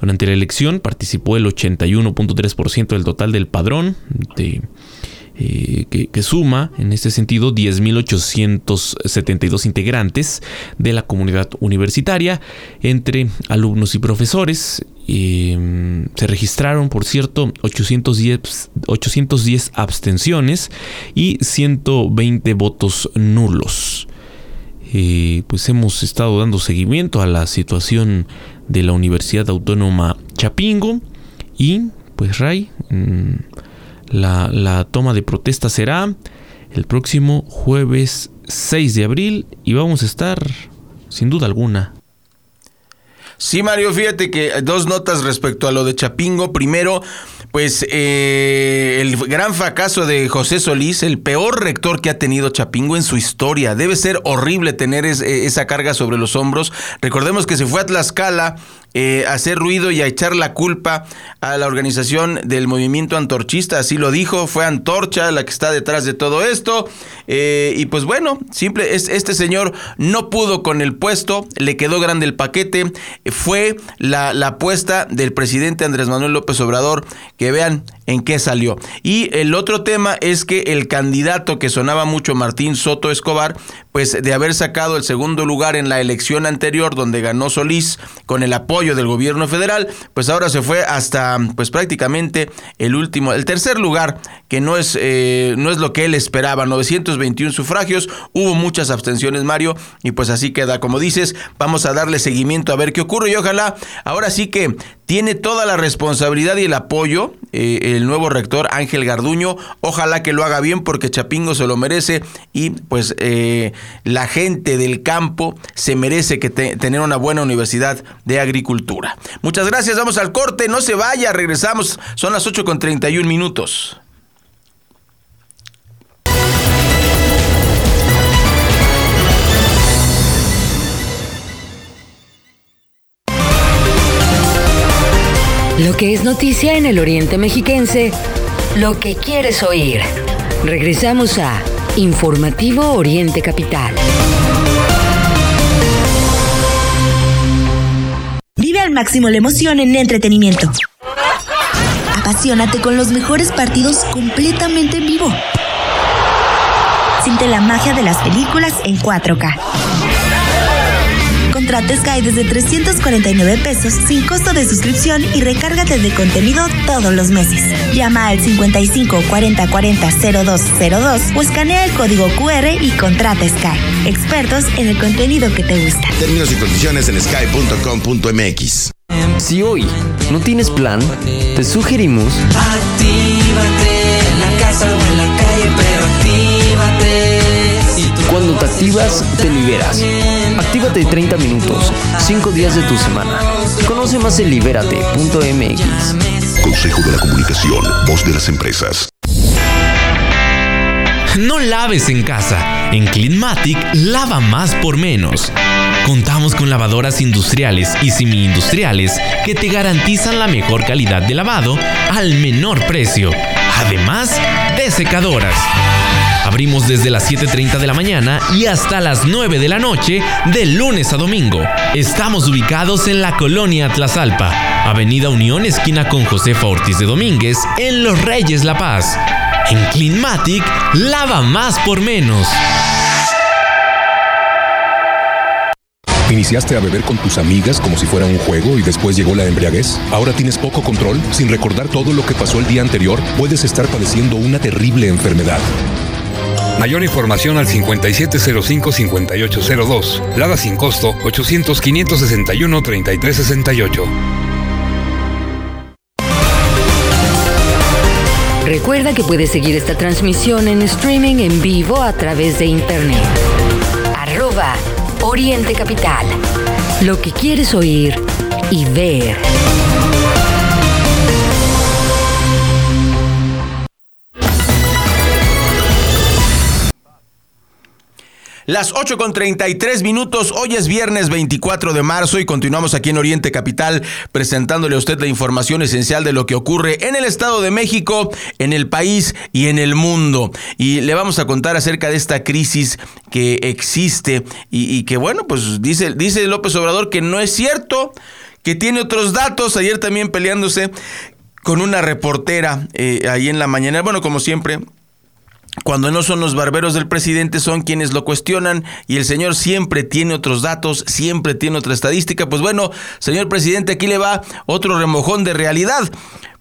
Durante la elección participó el 81.3% del total del padrón eh, que, suma en este sentido 10.872 integrantes de la comunidad universitaria entre alumnos y profesores Eh, se registraron, por cierto, 810, 810 abstenciones y 120 votos nulos. Eh, pues hemos estado dando seguimiento a la situación de la Universidad Autónoma Chapingo y pues Ray, mm, la, la toma de protesta será el próximo jueves 6 de abril y vamos a estar sin duda alguna Sí, Mario, fíjate que dos notas respecto a lo de Chapingo. Primero, pues eh, el gran fracaso de José Solís, el peor rector que ha tenido Chapingo en su historia. Debe ser horrible tener esa carga sobre los hombros. Recordemos que se fue a Tlaxcala eh, hacer ruido y a echar la culpa a la organización del movimiento antorchista, así lo dijo, fue Antorcha la que está detrás de todo esto. Eh, y pues bueno, simple, este señor no pudo con el puesto, le quedó grande el paquete, fue la, la apuesta del presidente Andrés Manuel López Obrador, que vean en qué salió. Y el otro tema es que el candidato que sonaba mucho, Martín Soto Escobar, pues de haber sacado el segundo lugar en la elección anterior donde ganó Solís con el apoyo del gobierno federal, pues ahora se fue hasta pues prácticamente el último, el tercer lugar, que no es, eh, no es lo que él esperaba, 921 sufragios, hubo muchas abstenciones Mario y pues así queda, como dices, vamos a darle seguimiento a ver qué ocurre y ojalá ahora sí que tiene toda la responsabilidad y el apoyo eh, el nuevo rector Ángel Garduño. Ojalá que lo haga bien porque Chapingo se lo merece y pues eh, la gente del campo se merece que tener una buena universidad de agricultura. Muchas gracias, vamos al corte, no se vaya, regresamos, son las 8 con 31 minutos. Lo que es noticia en el Oriente Mexiquense, lo que quieres oír. Regresamos a Informativo Oriente Capital. Vive al máximo la emoción en entretenimiento. Apasionate con los mejores partidos completamente en vivo. Siente la magia de las películas en 4K. Contrata Sky desde 349 pesos sin costo de suscripción y recárgate de contenido todos los meses. Llama al 55 40 40 0202 o escanea el código QR y contrata Sky. Expertos en el contenido que te gusta. Términos y condiciones en sky.com.mx. Si hoy no tienes plan, te sugerimos Actívate en la casa o en la calle, pero actívate. Cuando te activas, te liberas. Actívate 30 minutos, 5 días de tu semana. Conoce más en libérate.mx. Consejo de la Comunicación, voz de las empresas. No laves en casa. En Cleanmatic, lava más por menos. Contamos con lavadoras industriales y semi-industriales que te garantizan la mejor calidad de lavado al menor precio, además de secadoras. Abrimos desde las 7.30 de la mañana y hasta las 9 de la noche de lunes a domingo. Estamos ubicados en la colonia Tlazalpa, Avenida Unión, esquina con Josefa Ortiz de Domínguez, en Los Reyes La Paz. En Cleanmatic, lava más por menos. ¿Iniciaste a beber con tus amigas como si fuera un juego y después llegó la embriaguez? ¿Ahora tienes poco control? Sin recordar todo lo que pasó el día anterior, puedes estar padeciendo una terrible enfermedad. Mayor información al 5705-5802. Lada sin costo 800-561-3368. Recuerda que puedes seguir esta transmisión en streaming en vivo a través de internet. Arroba Oriente Capital. Lo que quieres oír y ver. Las 8 con 33 minutos, hoy es viernes 24 de marzo y continuamos aquí en Oriente Capital presentándole a usted la información esencial de lo que ocurre en el Estado de México, en el país y en el mundo. Y le vamos a contar acerca de esta crisis que existe y, que bueno, pues dice, dice López Obrador que no es cierto, que tiene otros datos, ayer también peleándose con una reportera eh, ahí en la mañana, bueno, como siempre, cuando no son los barberos del presidente, son quienes lo cuestionan y el señor siempre tiene otros datos, siempre tiene otra estadística. Pues bueno, señor presidente, aquí le va otro remojón de realidad.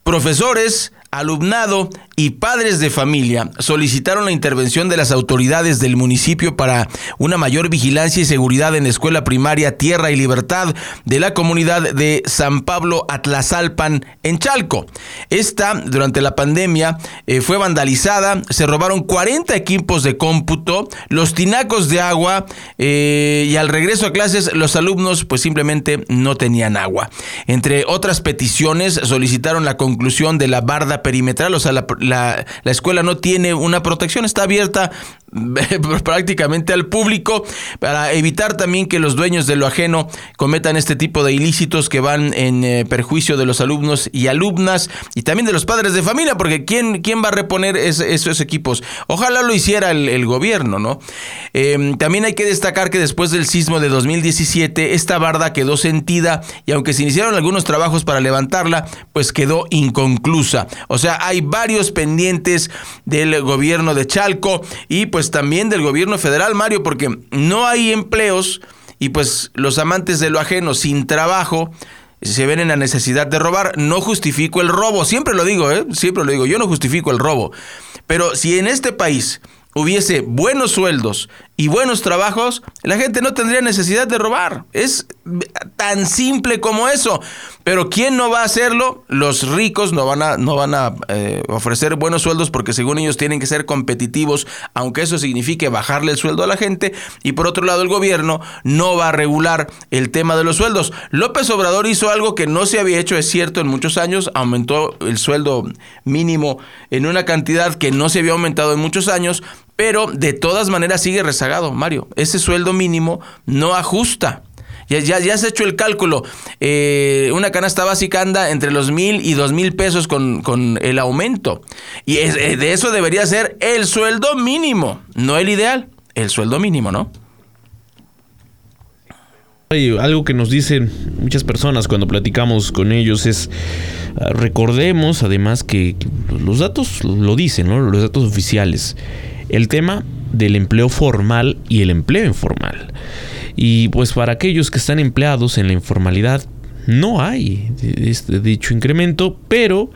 Profesores, alumnado y padres de familia solicitaron la intervención de las autoridades del municipio para una mayor vigilancia y seguridad en la escuela primaria Tierra y Libertad de la comunidad de San Pablo Atlazalpan en Chalco. Esta, durante la pandemia, eh, fue vandalizada, se robaron 40 equipos de cómputo, los tinacos de agua eh, y al regreso a clases los alumnos pues simplemente no tenían agua. Entre otras peticiones solicitaron la conclusión de la barda perimetral, o sea, la, la, escuela no tiene una protección, está abierta (laughs) prácticamente al público para evitar también que los dueños de lo ajeno cometan este tipo de ilícitos que van en eh, perjuicio de los alumnos y alumnas y también de los padres de familia, porque ¿quién, quién va a reponer esos equipos? Ojalá lo hiciera el, gobierno, ¿no? Em, también hay que destacar que después del sismo de 2017, esta barda quedó sentida y aunque se iniciaron algunos trabajos para levantarla, pues quedó inconclusa. O sea, hay varios pendientes del gobierno de Chalco y pues también del gobierno federal, Mario, porque no hay empleos y pues los amantes de lo ajeno sin trabajo se ven en la necesidad de robar. No justifico el robo, siempre lo digo, ¿eh? siempre lo digo, yo no justifico el robo. Pero si en este país hubiese buenos sueldos y buenos trabajos, la gente no tendría necesidad de robar. Es tan simple como eso. Pero ¿quién no va a hacerlo? Los ricos no van a, no van a eh, ofrecer buenos sueldos porque según ellos tienen que ser competitivos, aunque eso signifique bajarle el sueldo a la gente. Y por otro lado, el gobierno no va a regular el tema de los sueldos. López Obrador hizo algo que no se había hecho, es cierto, en muchos años. Aumentó el sueldo mínimo en una cantidad que no se había aumentado en muchos años, pero de todas maneras sigue rezagado, Mario. Ese sueldo mínimo no ajusta. Ya, ya, ya has hecho el cálculo. Eh, una canasta básica anda entre los mil y dos mil pesos con, el aumento. Y eh, de eso debería ser el sueldo mínimo, no el ideal, el sueldo mínimo, ¿no? Algo que nos dicen muchas personas cuando platicamos con ellos es, recordemos además que los datos lo dicen, ¿no? los datos oficiales el tema del empleo formal y el empleo informal. Y pues para aquellos que están empleados en la informalidad, no hay este dicho incremento, pero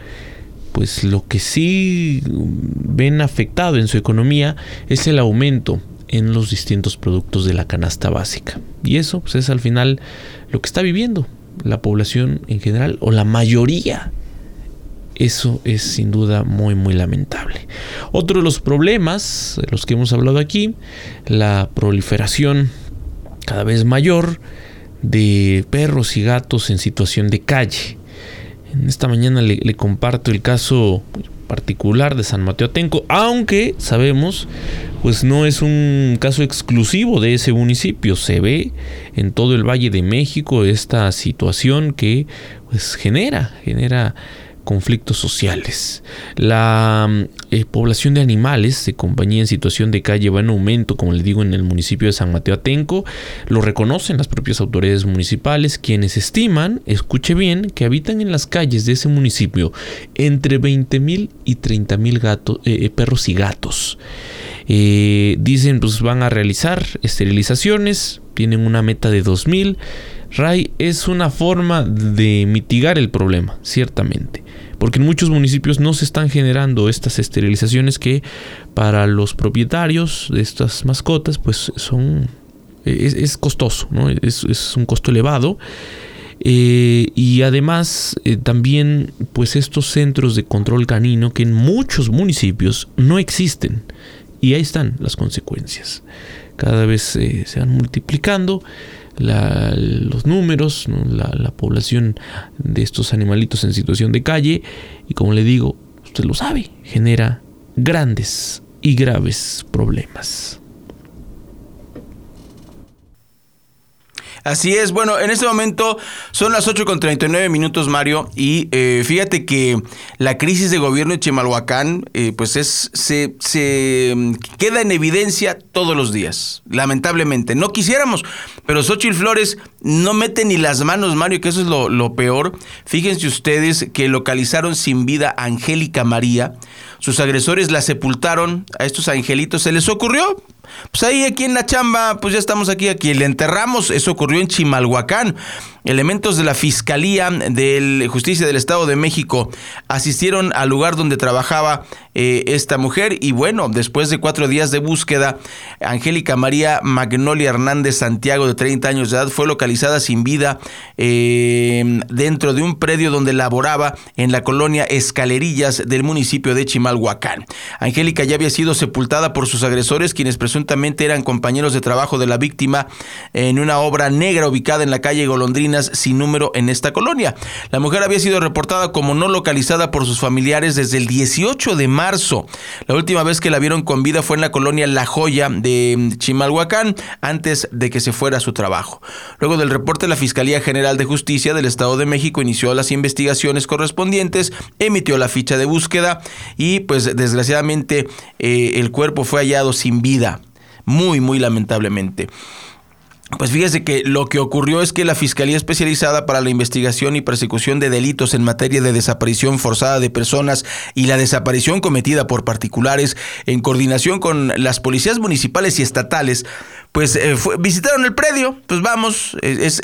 pues lo que sí ven afectado en su economía es el aumento en los distintos productos de la canasta básica. Y eso pues, es al final lo que está viviendo la población en general o la mayoría eso es sin duda muy muy lamentable. Otro de los problemas de los que hemos hablado aquí, la proliferación cada vez mayor de perros y gatos en situación de calle. En esta mañana le, comparto el caso particular de San Mateo Atenco, aunque sabemos, pues no es un caso exclusivo de ese municipio. Se ve en todo el Valle de México esta situación que pues genera, genera conflictos sociales. La mm, eh, población de animales de compañía en situación de calle va en aumento, como les digo, en el municipio de San Mateo Atenco. Lo reconocen las propias autoridades municipales, quienes estiman, escuche bien, que habitan en las calles de ese municipio entre 20 mil y 30 mil gatos, eh, eh, perros y gatos. dicen, pues van a realizar esterilizaciones, tienen una meta de 2000 Ray es una forma de mitigar el problema, ciertamente, porque en muchos municipios no se están generando estas esterilizaciones que para los propietarios de estas mascotas pues son es, costoso, ¿no? es, un costo elevado. Eh, y además eh, también pues estos centros de control canino que en muchos municipios no existen y ahí están las consecuencias cada vez eh, se van multiplicando los números, la, población de estos animalitos en situación de calle y como le digo, usted lo sabe, genera grandes y graves problemas. Así es, bueno, en este momento son las 8 con 39 minutos, Mario, y eh, fíjate que la crisis de gobierno de Chimalhuacán, eh, pues es, se, se, mm, queda en evidencia todos los días, lamentablemente. No quisiéramos, pero Xochitl Flores no mete ni las manos, Mario, que eso es lo, lo peor. Fíjense ustedes que localizaron sin vida a Angélica María, sus agresores la sepultaron a estos angelitos. Se les ocurrió, pues ahí aquí en la chamba, pues ya estamos aquí, aquí le enterramos. Eso ocurrió en Chimalhuacán. Elementos de la Fiscalía de Justicia del Estado de México asistieron al lugar donde trabajaba eh, esta mujer y bueno, después de cuatro días de búsqueda, Angélica María Magnolia Hernández Santiago, de 30 años de edad, fue localizada sin vida eh, dentro de un predio donde laboraba en la colonia Escalerillas del municipio de Chimalhuacán. Angélica ya había sido sepultada por sus agresores, quienes presuntamente eran compañeros de trabajo de la víctima en una obra negra ubicada en la calle Golondrina sin número en esta colonia. La mujer había sido reportada como no localizada por sus familiares desde el 18 de marzo. La última vez que la vieron con vida fue en la colonia La Joya de Chimalhuacán, antes de que se fuera a su trabajo. Luego del reporte, la Fiscalía General de Justicia del Estado de México inició las investigaciones correspondientes, emitió la ficha de búsqueda y pues desgraciadamente eh, el cuerpo fue hallado sin vida. Muy, muy lamentablemente. Pues fíjese que lo que ocurrió es que la Fiscalía Especializada para la Investigación y Persecución de Delitos en materia de desaparición forzada de personas y la desaparición cometida por particulares, en coordinación con las policías municipales y estatales, pues eh, visitaron el predio, pues vamos, es,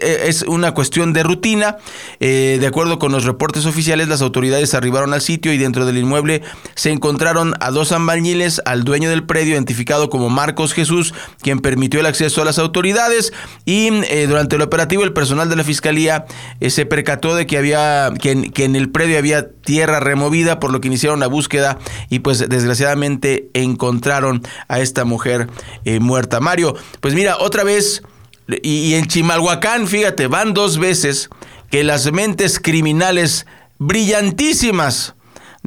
una cuestión de rutina. Eh, de acuerdo con los reportes oficiales, las autoridades arribaron al sitio y dentro del inmueble se encontraron a dos albañiles, al dueño del predio identificado como Marcos Jesús, quien permitió el acceso a las autoridades y eh, durante el operativo el personal de la fiscalía se percató de que había que en el predio había tierra removida, por lo que iniciaron la búsqueda y pues desgraciadamente encontraron a esta mujer muerta. Mario, pues mira, otra vez, y, en Chimalhuacán, fíjate, van dos veces que las mentes criminales brillantísimas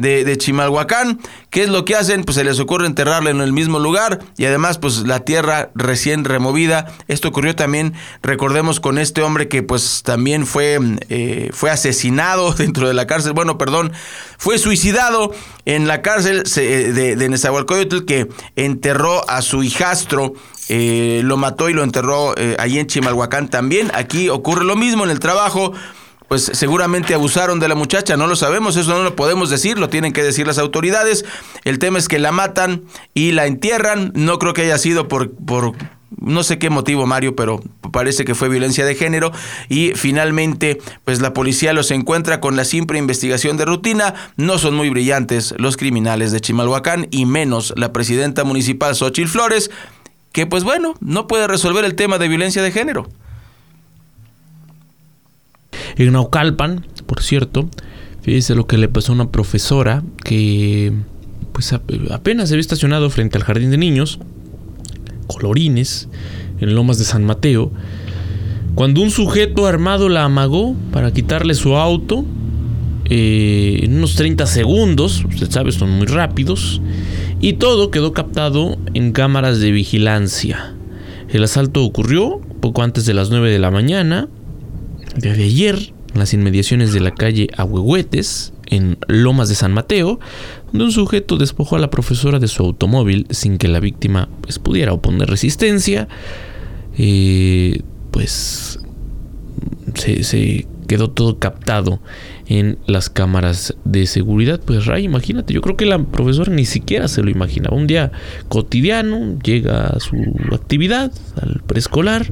de, de, Chimalhuacán. ¿Qué es lo que hacen? Pues se les ocurre enterrarla en el mismo lugar y además pues la tierra recién removida. Esto ocurrió también, recordemos, con este hombre que pues también fue, eh, fue asesinado (laughs) dentro de la cárcel. Bueno, perdón, fue suicidado en la cárcel de, de Nezahualcóyotl que enterró a su hijastro eh, lo mató y lo enterró eh, allí en Chimalhuacán también. Aquí ocurre lo mismo en el trabajo. Pues seguramente abusaron de la muchacha, no lo sabemos, eso no lo podemos decir, lo tienen que decir las autoridades. El tema es que la matan y la entierran. No creo que haya sido por, por no sé qué motivo, Mario, pero parece que fue violencia de género. Y finalmente, pues la policía los encuentra con la simple investigación de rutina. No son muy brillantes los criminales de Chimalhuacán y menos la presidenta municipal Xochil Flores que pues bueno, no puede resolver el tema de violencia de género. En Naucalpan, por cierto, fíjese lo que le pasó a una profesora que pues apenas se había estacionado frente al jardín de niños, colorines, en Lomas de San Mateo, cuando un sujeto armado la amagó para quitarle su auto eh, en unos 30 segundos, usted sabe, son muy rápidos, y todo quedó captado en cámaras de vigilancia. El asalto ocurrió poco antes de las 9 de la mañana, de ayer, en las inmediaciones de la calle Ahuehuetes, en Lomas de San Mateo, donde un sujeto despojó a la profesora de su automóvil sin que la víctima pues, pudiera oponer resistencia. Eh, pues se, se quedó todo captado en las cámaras de seguridad. Pues Ray, imagínate, yo creo que la profesora ni siquiera se lo imaginaba. Un día cotidiano, llega a su actividad, al preescolar,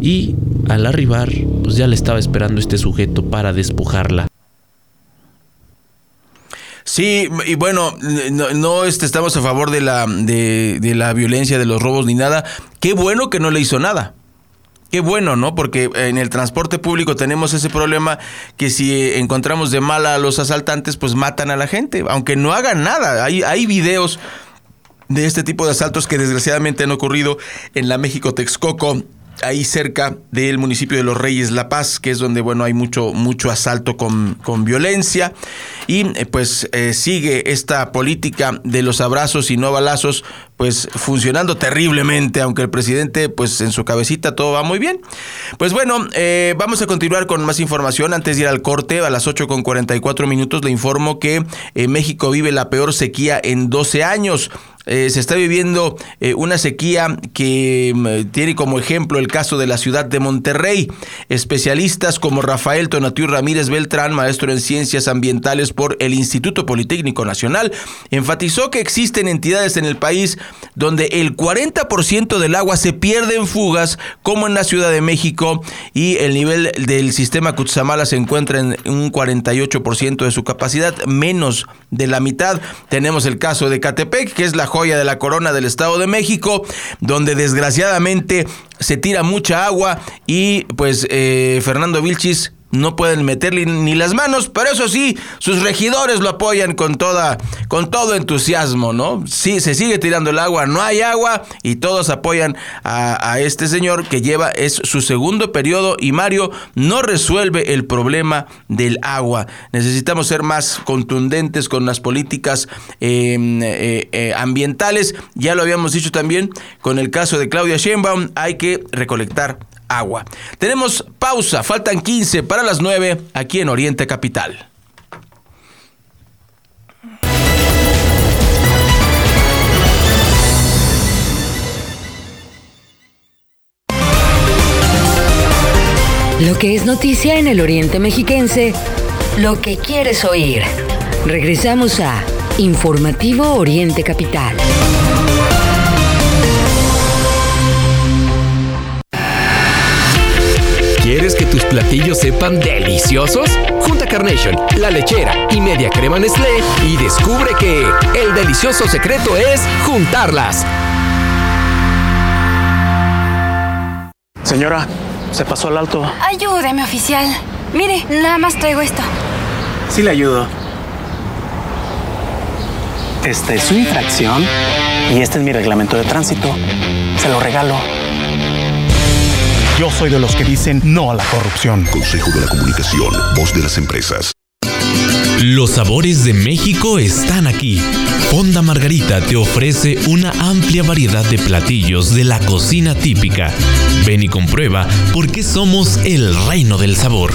y al arribar, pues ya le estaba esperando este sujeto para despojarla. Sí, y bueno, no, este, estamos a favor de la, de, de la violencia, de los robos ni nada. Qué bueno que no le hizo nada. Qué bueno, ¿no? Porque en el transporte público tenemos ese problema que si encontramos de mala a los asaltantes, pues matan a la gente, aunque no hagan nada. Hay, hay videos de este tipo de asaltos que desgraciadamente han ocurrido en la México Texcoco ahí cerca del municipio de Los Reyes La Paz, que es donde bueno hay mucho mucho asalto con, con violencia y eh, pues eh, sigue esta política de los abrazos y no balazos pues funcionando terriblemente, aunque el presidente pues en su cabecita todo va muy bien. Pues bueno, eh, vamos a continuar con más información antes de ir al corte a las 8 con 44 minutos le informo que México vive la peor sequía en 12 años. Eh, se está viviendo eh, una sequía que mm, tiene como ejemplo el caso de la ciudad de Monterrey. Especialistas como Rafael Tonatiu Ramírez Beltrán, maestro en ciencias ambientales por el Instituto Politécnico Nacional, enfatizó que existen entidades en el país donde el 40% del agua se pierde en fugas, como en la Ciudad de México, y el nivel del sistema Cutzamala se encuentra en un 48% de su capacidad, menos de la mitad. Tenemos el caso de Catepec, que es la joya de la corona del Estado de México, donde desgraciadamente se tira mucha agua y pues eh, Fernando Vilchis no pueden meterle ni las manos, pero eso sí, sus regidores lo apoyan con toda, con todo entusiasmo, ¿no? Sí, se sigue tirando el agua, no hay agua y todos apoyan a, este señor que lleva, es su segundo periodo y Mario no resuelve el problema del agua. Necesitamos ser más contundentes con las políticas em, eh, eh, ambientales. Ya lo habíamos dicho también con el caso de Claudia Sheinbaum, hay que recolectar agua. Tenemos pausa, faltan 15 para las 9 aquí en Oriente Capital. Lo que es noticia en el Oriente Mexiquense, lo que quieres oír. Regresamos a Informativo Oriente Capital. Tus platillos sepan deliciosos? Junta Carnation, La Lechera y Media Crema Nestlé y descubre que el delicioso secreto es juntarlas. Señora, se pasó al alto. Ayúdeme, oficial. Mire, nada más traigo esto. Sí le ayudo. Esta es su infracción y este es mi reglamento de tránsito. Se lo regalo. Yo soy de los que dicen no a la corrupción. Consejo de la Comunicación, voz de las empresas. Los sabores de México están aquí. Fonda Margarita te ofrece una amplia variedad de platillos de la cocina típica. Ven y comprueba por qué somos el reino del sabor.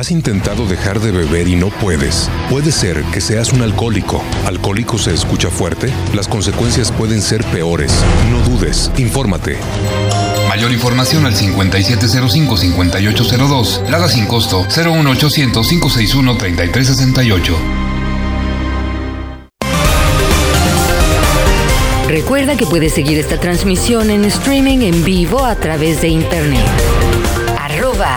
¿Has intentado dejar de beber y no puedes? Puede ser que seas un alcohólico. ¿Alcohólico se escucha fuerte? Las consecuencias pueden ser peores. No dudes, infórmate. Mayor información al 5705-5802. Lada sin costo 01800-561-3368. Recuerda que puedes seguir esta transmisión en streaming en vivo a través de internet. Arroba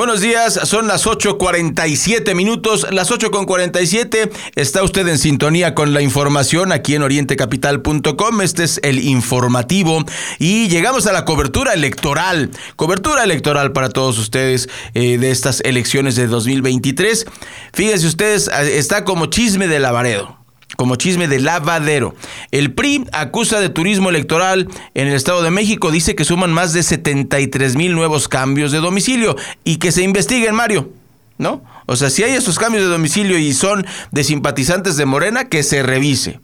Buenos días, son las 8.47 minutos, las 8.47, está usted en sintonía con la información aquí en orientecapital.com, este es el informativo. Y llegamos a la cobertura electoral, cobertura electoral para todos ustedes eh, de estas elecciones de 2023. Fíjense ustedes, está como chisme de Lavaredo como chisme de lavadero. El PRI acusa de turismo electoral en el Estado de México, dice que suman más de 73 mil nuevos cambios de domicilio y que se investiguen, Mario. ¿No? O sea, si hay esos cambios de domicilio y son de simpatizantes de Morena, que se revise.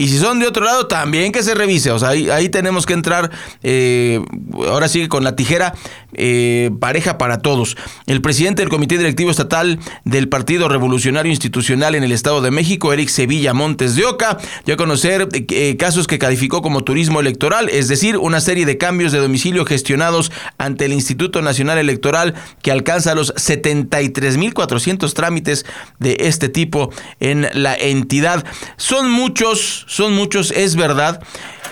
Y si son de otro lado, también que se revise. O sea, ahí, tenemos que entrar, eh, ahora sí, con la tijera eh, pareja para todos. El presidente del Comité Directivo Estatal del Partido Revolucionario Institucional en el Estado de México, Eric Sevilla Montes de Oca, dio a conocer eh, casos que calificó como turismo electoral, es decir, una serie de cambios de domicilio gestionados ante el Instituto Nacional Electoral que alcanza los 73.400 trámites de este tipo en la entidad. Son muchos son muchos, es verdad.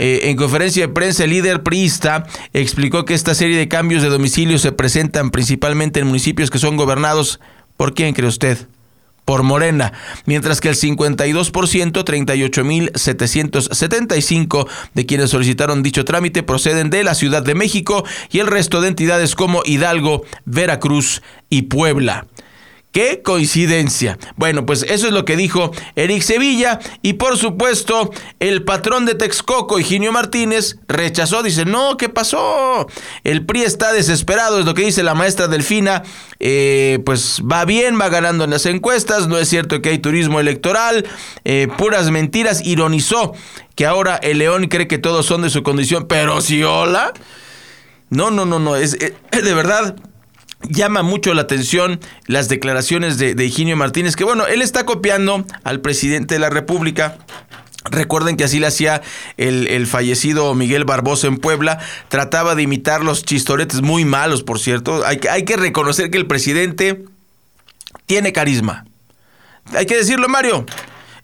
Eh, en conferencia de prensa, el líder priista explicó que esta serie de cambios de domicilio se presentan principalmente en municipios que son gobernados. ¿Por quién cree usted? por Morena, mientras que el 52%, 38.775 de quienes solicitaron dicho trámite proceden de la Ciudad de México y el resto de entidades como Hidalgo, Veracruz y Puebla. ¡Qué coincidencia! Bueno, pues eso es lo que dijo Eric Sevilla y por supuesto el patrón de Texcoco, Higinio Martínez, rechazó, dice, no, ¿qué pasó? El PRI está desesperado, es lo que dice la maestra Delfina, eh, pues va bien, va ganando en las encuestas, no es cierto que hay turismo electoral, eh, puras mentiras, ironizó que ahora el león cree que todos son de su condición, pero si hola. No, no, no, no, es, es de verdad llama mucho la atención las declaraciones de, Higinio Martínez, que bueno, él está copiando al presidente de la República. Recuerden que así le hacía el, fallecido Miguel Barbosa en Puebla. Trataba de imitar los chistoretes muy malos, por cierto. Hay, hay que reconocer que el presidente tiene carisma. Hay que decirlo, Mario.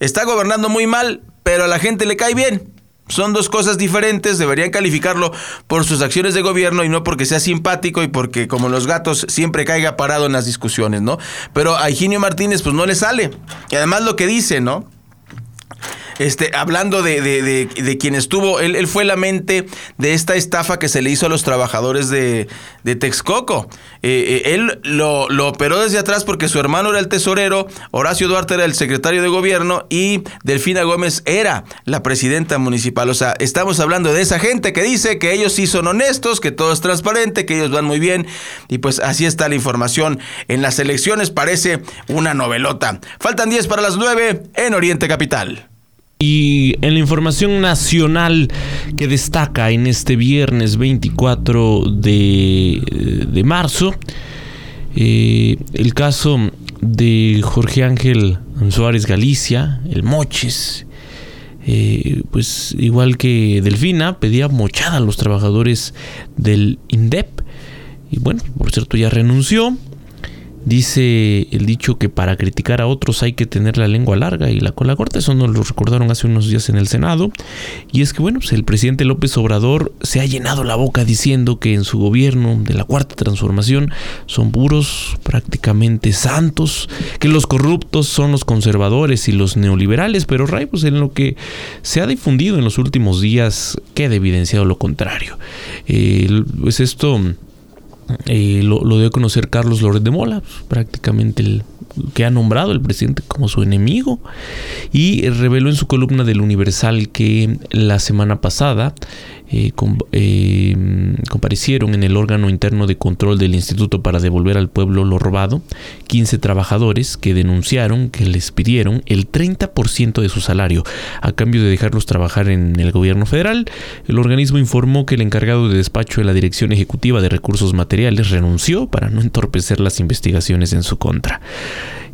Está gobernando muy mal, pero a la gente le cae bien. Son dos cosas diferentes, deberían calificarlo por sus acciones de gobierno y no porque sea simpático y porque como los gatos siempre caiga parado en las discusiones, ¿no? Pero a Higinio Martínez pues no le sale. Y además lo que dice, ¿no? Este, hablando de, de, quien estuvo, él, fue la mente de esta estafa que se le hizo a los trabajadores de, Texcoco. Eh, eh, él lo, lo, operó desde atrás porque su hermano era el tesorero, Horacio Duarte era el secretario de gobierno y Delfina Gómez era la presidenta municipal. O sea, estamos hablando de esa gente que dice que ellos sí son honestos, que todo es transparente, que ellos van muy bien. Y pues así está la información. En las elecciones parece una novelota. Faltan 10 para las 9 en Oriente Capital. Y en la información nacional que destaca en este viernes 24 de, marzo, eh, el caso de Jorge Ángel Suárez Galicia, el Moches, eh, pues igual que Delfina, pedía mochada a los trabajadores del INDEP. Y bueno, por cierto, ya renunció. Dice el dicho que para criticar a otros hay que tener la lengua larga y la cola corta. Eso nos lo recordaron hace unos días en el Senado. Y es que, bueno, pues el presidente López Obrador se ha llenado la boca diciendo que en su gobierno de la Cuarta Transformación son puros, prácticamente santos, que los corruptos son los conservadores y los neoliberales. Pero, Ray, pues en lo que se ha difundido en los últimos días queda evidenciado lo contrario. Eh, pues esto eh, lo, lo, dio a conocer Carlos Loret de Mola, prácticamente el que ha nombrado el presidente como su enemigo, y reveló en su columna del Universal que la semana pasada eh, eh, comparecieron en el órgano interno de control del instituto para devolver al pueblo lo robado 15 trabajadores que denunciaron que les pidieron el 30% de su salario a cambio de dejarlos trabajar en el gobierno federal. El organismo informó que el encargado de despacho de la Dirección Ejecutiva de Recursos Materiales renunció para no entorpecer las investigaciones en su contra.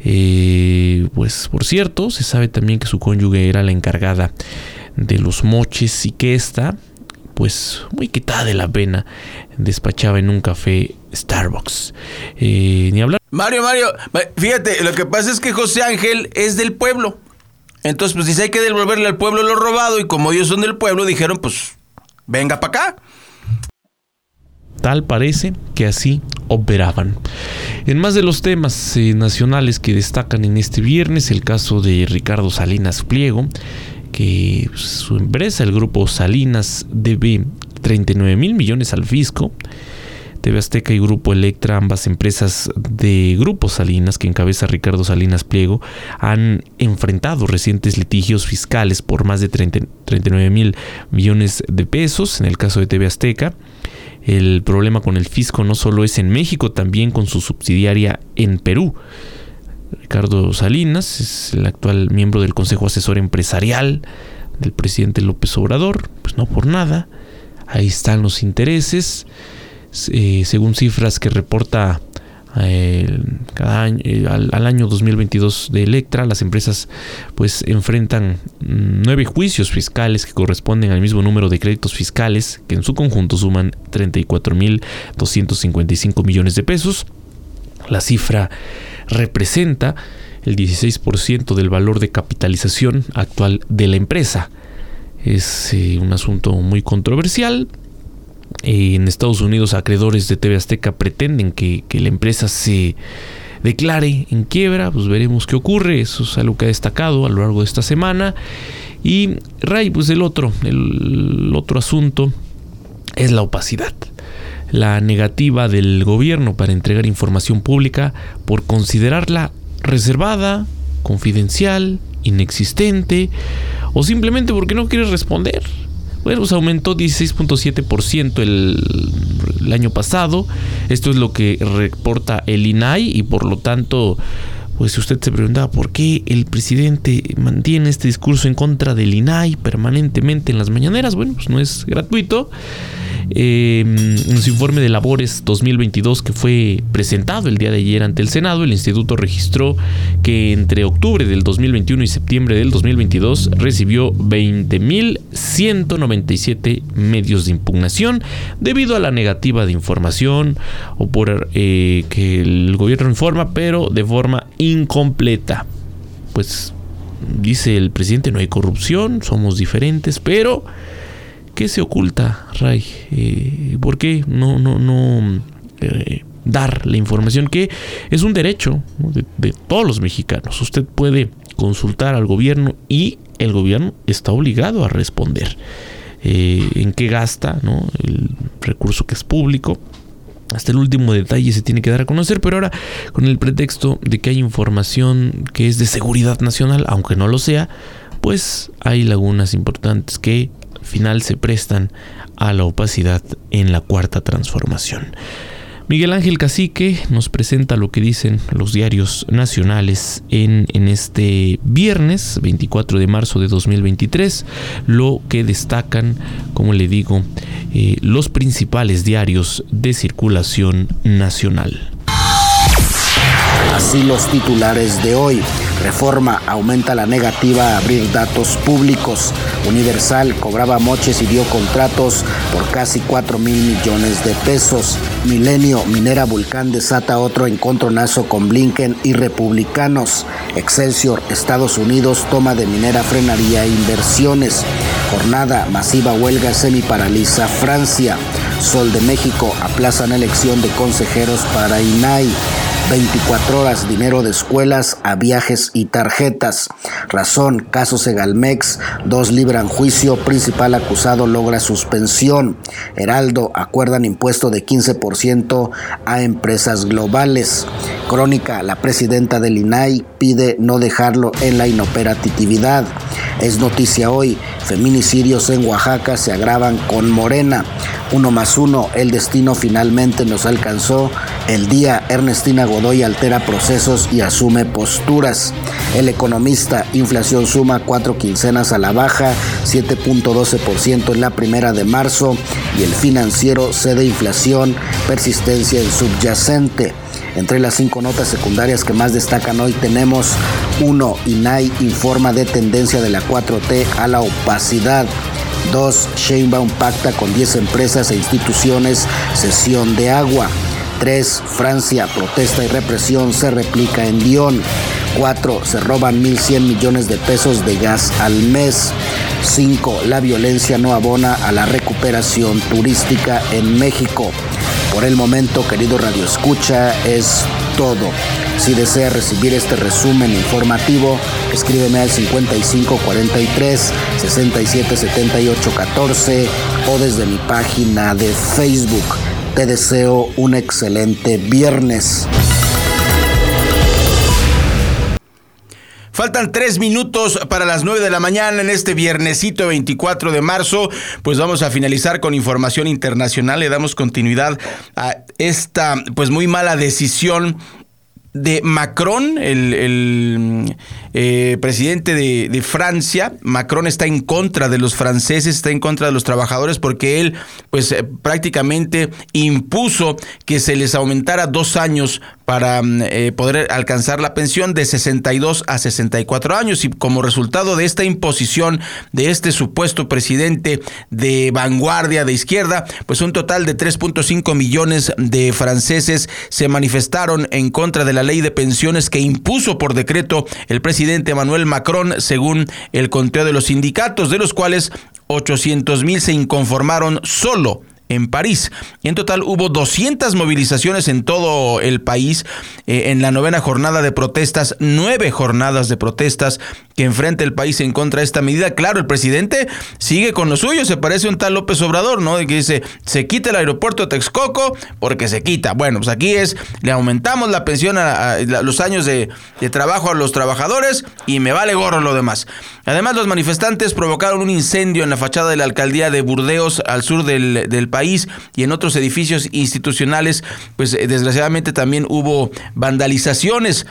Eh, pues por cierto, se sabe también que su cónyuge era la encargada de los moches y que esta pues muy quitada de la pena, despachaba en un café Starbucks. Eh, ni hablar. Mario, Mario, fíjate, lo que pasa es que José Ángel es del pueblo. Entonces, pues dice, hay que devolverle al pueblo lo robado y como ellos son del pueblo, dijeron, pues, venga para acá. Tal parece que así operaban. En más de los temas eh, nacionales que destacan en este viernes, el caso de Ricardo Salinas Pliego, que su empresa, el grupo Salinas, debe 39 mil millones al fisco. TV Azteca y Grupo Electra, ambas empresas de Grupo Salinas que encabeza Ricardo Salinas Pliego, han enfrentado recientes litigios fiscales por más de 39 mil millones de pesos. En el caso de TV Azteca, el problema con el fisco no solo es en México, también con su subsidiaria en Perú. Ricardo Salinas es el actual miembro del Consejo Asesor Empresarial del presidente López Obrador, pues no por nada. Ahí están los intereses. Eh, según cifras que reporta eh, cada año, eh, al, año 2022 de Electra, las empresas pues enfrentan mm, nueve juicios fiscales que corresponden al mismo número de créditos fiscales que en su conjunto suman 34.255 millones de pesos. La cifra representa el 16% del valor de capitalización actual de la empresa. Es eh, un asunto muy controversial. en Estados Unidos, acreedores de TV Azteca pretenden que, la empresa se declare en quiebra, pues veremos qué ocurre. Eso es algo que ha destacado a lo largo de esta semana. Y Ray, pues el otro, el otro asunto es la opacidad. La negativa del gobierno para entregar información pública por considerarla reservada, confidencial, inexistente o simplemente porque no quiere responder. Bueno, pues aumentó 16.7% el, el año pasado. Esto es lo que reporta el INAI y por lo tanto pues si usted se preguntaba por qué el presidente mantiene este discurso en contra del INAI permanentemente en las mañaneras, bueno, pues no es gratuito. Eh, en su informe de labores 2022 que fue presentado el día de ayer ante el Senado, el instituto registró que entre octubre del 2021 y septiembre del 2022 recibió 20.197 medios de impugnación debido a la negativa de información o por eh, que el gobierno informa, pero de forma incompleta. Pues dice el presidente, no hay corrupción, somos diferentes, pero ¿Qué se oculta, Ray? Eh, ¿Por qué no, no, no eh, dar la información que es un derecho de, todos los mexicanos? Usted puede consultar al gobierno y el gobierno está obligado a responder. Eh, en qué gasta el recurso que es público. Hasta el último detalle se tiene que dar a conocer, pero ahora con el pretexto de que hay información que es de seguridad nacional, aunque no lo sea, pues hay lagunas importantes que final se prestan a la opacidad en la cuarta transformación. Miguel Ángel Cacique nos presenta lo que dicen los diarios nacionales en, este viernes 24 de marzo de 2023, lo que destacan, como le digo, eh, los principales diarios de circulación nacional. Así los titulares de hoy. Reforma aumenta la negativa a abrir datos públicos. Universal cobraba moches y dio contratos por casi 4 mil millones de pesos. Milenio, Minera Vulcán desata otro encontronazo con Blinken y republicanos. Excelsior, Estados Unidos, toma de minera frenaría inversiones. Jornada, masiva huelga semiparaliza Francia. Sol de México, aplazan elección de consejeros para INAI. 24 horas, dinero de escuelas a viajes y tarjetas. Razón, caso Segalmex, dos libran juicio, principal acusado logra suspensión. Heraldo, acuerdan impuesto de 15% a empresas globales. Crónica, la presidenta del INAI pide no dejarlo en la inoperatividad. Es noticia hoy, feminicidios en Oaxaca se agravan con Morena. Uno más uno, el destino finalmente nos alcanzó. El día Ernestina Godoy altera procesos y asume posturas. El economista, inflación suma cuatro quincenas a la baja, 7.12% en la primera de marzo. Y el financiero cede inflación, persistencia en subyacente. Entre las cinco notas secundarias que más destacan hoy tenemos 1. INAI informa de tendencia de la 4T a la opacidad. 2. Sheinbaum pacta con 10 empresas e instituciones sesión de agua. 3. Francia, protesta y represión se replica en Lyon. 4. Se roban 1.100 millones de pesos de gas al mes. 5. La violencia no abona a la recuperación turística en México. Por el momento, querido Radio Escucha, es todo. Si desea recibir este resumen informativo, escríbeme al 5543 677814 o desde mi página de Facebook. Te deseo un excelente viernes. Faltan tres minutos para las nueve de la mañana en este viernesito 24 de marzo. Pues vamos a finalizar con información internacional. Le damos continuidad a esta pues muy mala decisión de Macron, el, eh, presidente de, Francia. Macron está en contra de los franceses, está en contra de los trabajadores porque él pues eh, prácticamente impuso que se les aumentara dos años para mm, eh, poder alcanzar la pensión de 62 a 64 años. Y como resultado de esta imposición de este supuesto presidente de vanguardia de izquierda, pues un total de 3.5 millones de franceses se manifestaron en contra de la ley de pensiones que impuso por decreto el presidente Emmanuel Macron según el conteo de los sindicatos, de los cuales 800 mil se inconformaron solo en París. En total hubo 200 movilizaciones en todo el país eh, en la novena jornada de protestas, nueve jornadas de protestas que enfrenta el país en contra de esta medida. Claro, el presidente sigue con lo suyo, se parece un tal López Obrador, ¿no? Que dice, se quita el aeropuerto de Texcoco porque se quita. Bueno, pues aquí es, le aumentamos la pensión a, los años de, trabajo a los trabajadores y me vale gorro lo demás. Además, los manifestantes provocaron un incendio en la fachada de la alcaldía de Burdeos, al sur del, del país, y en otros edificios institucionales, pues eh, desgraciadamente también hubo vandalizaciones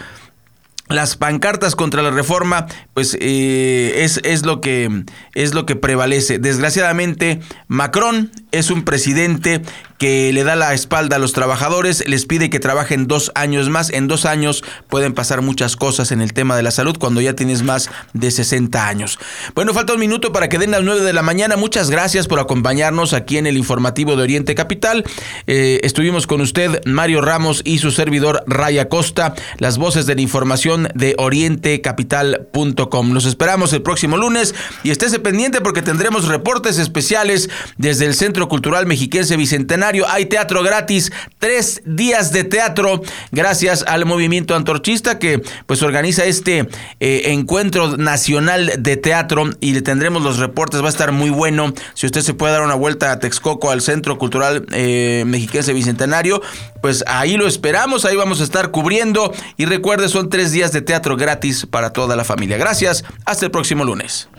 las pancartas contra la reforma, pues eh, es, es, lo que, es lo que prevalece. Desgraciadamente, Macron es un presidente que le da la espalda a los trabajadores, les pide que trabajen dos años más. En dos años pueden pasar muchas cosas en el tema de la salud cuando ya tienes más de 60 años. Bueno, falta un minuto para que den las 9 de la mañana. Muchas gracias por acompañarnos aquí en el informativo de Oriente Capital. Eh, estuvimos con usted, Mario Ramos y su servidor Raya Costa, las voces de la información de orientecapital.com. Los esperamos el próximo lunes y estése pendiente porque tendremos reportes especiales desde el Centro Cultural Mexiquense Bicentenario hay teatro gratis, tres días de teatro, gracias al movimiento antorchista que pues organiza este eh, encuentro nacional de teatro y le tendremos los reportes, va a estar muy bueno. Si usted se puede dar una vuelta a Texcoco, al Centro Cultural eh, Mexiquense Bicentenario, pues ahí lo esperamos, ahí vamos a estar cubriendo y recuerde, son tres de teatro gratis para toda la familia. Gracias, hasta el próximo lunes.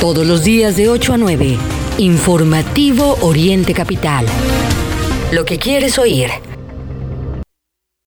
Todos los días de 8 a 9. Informativo Oriente Capital. Lo que quieres oír.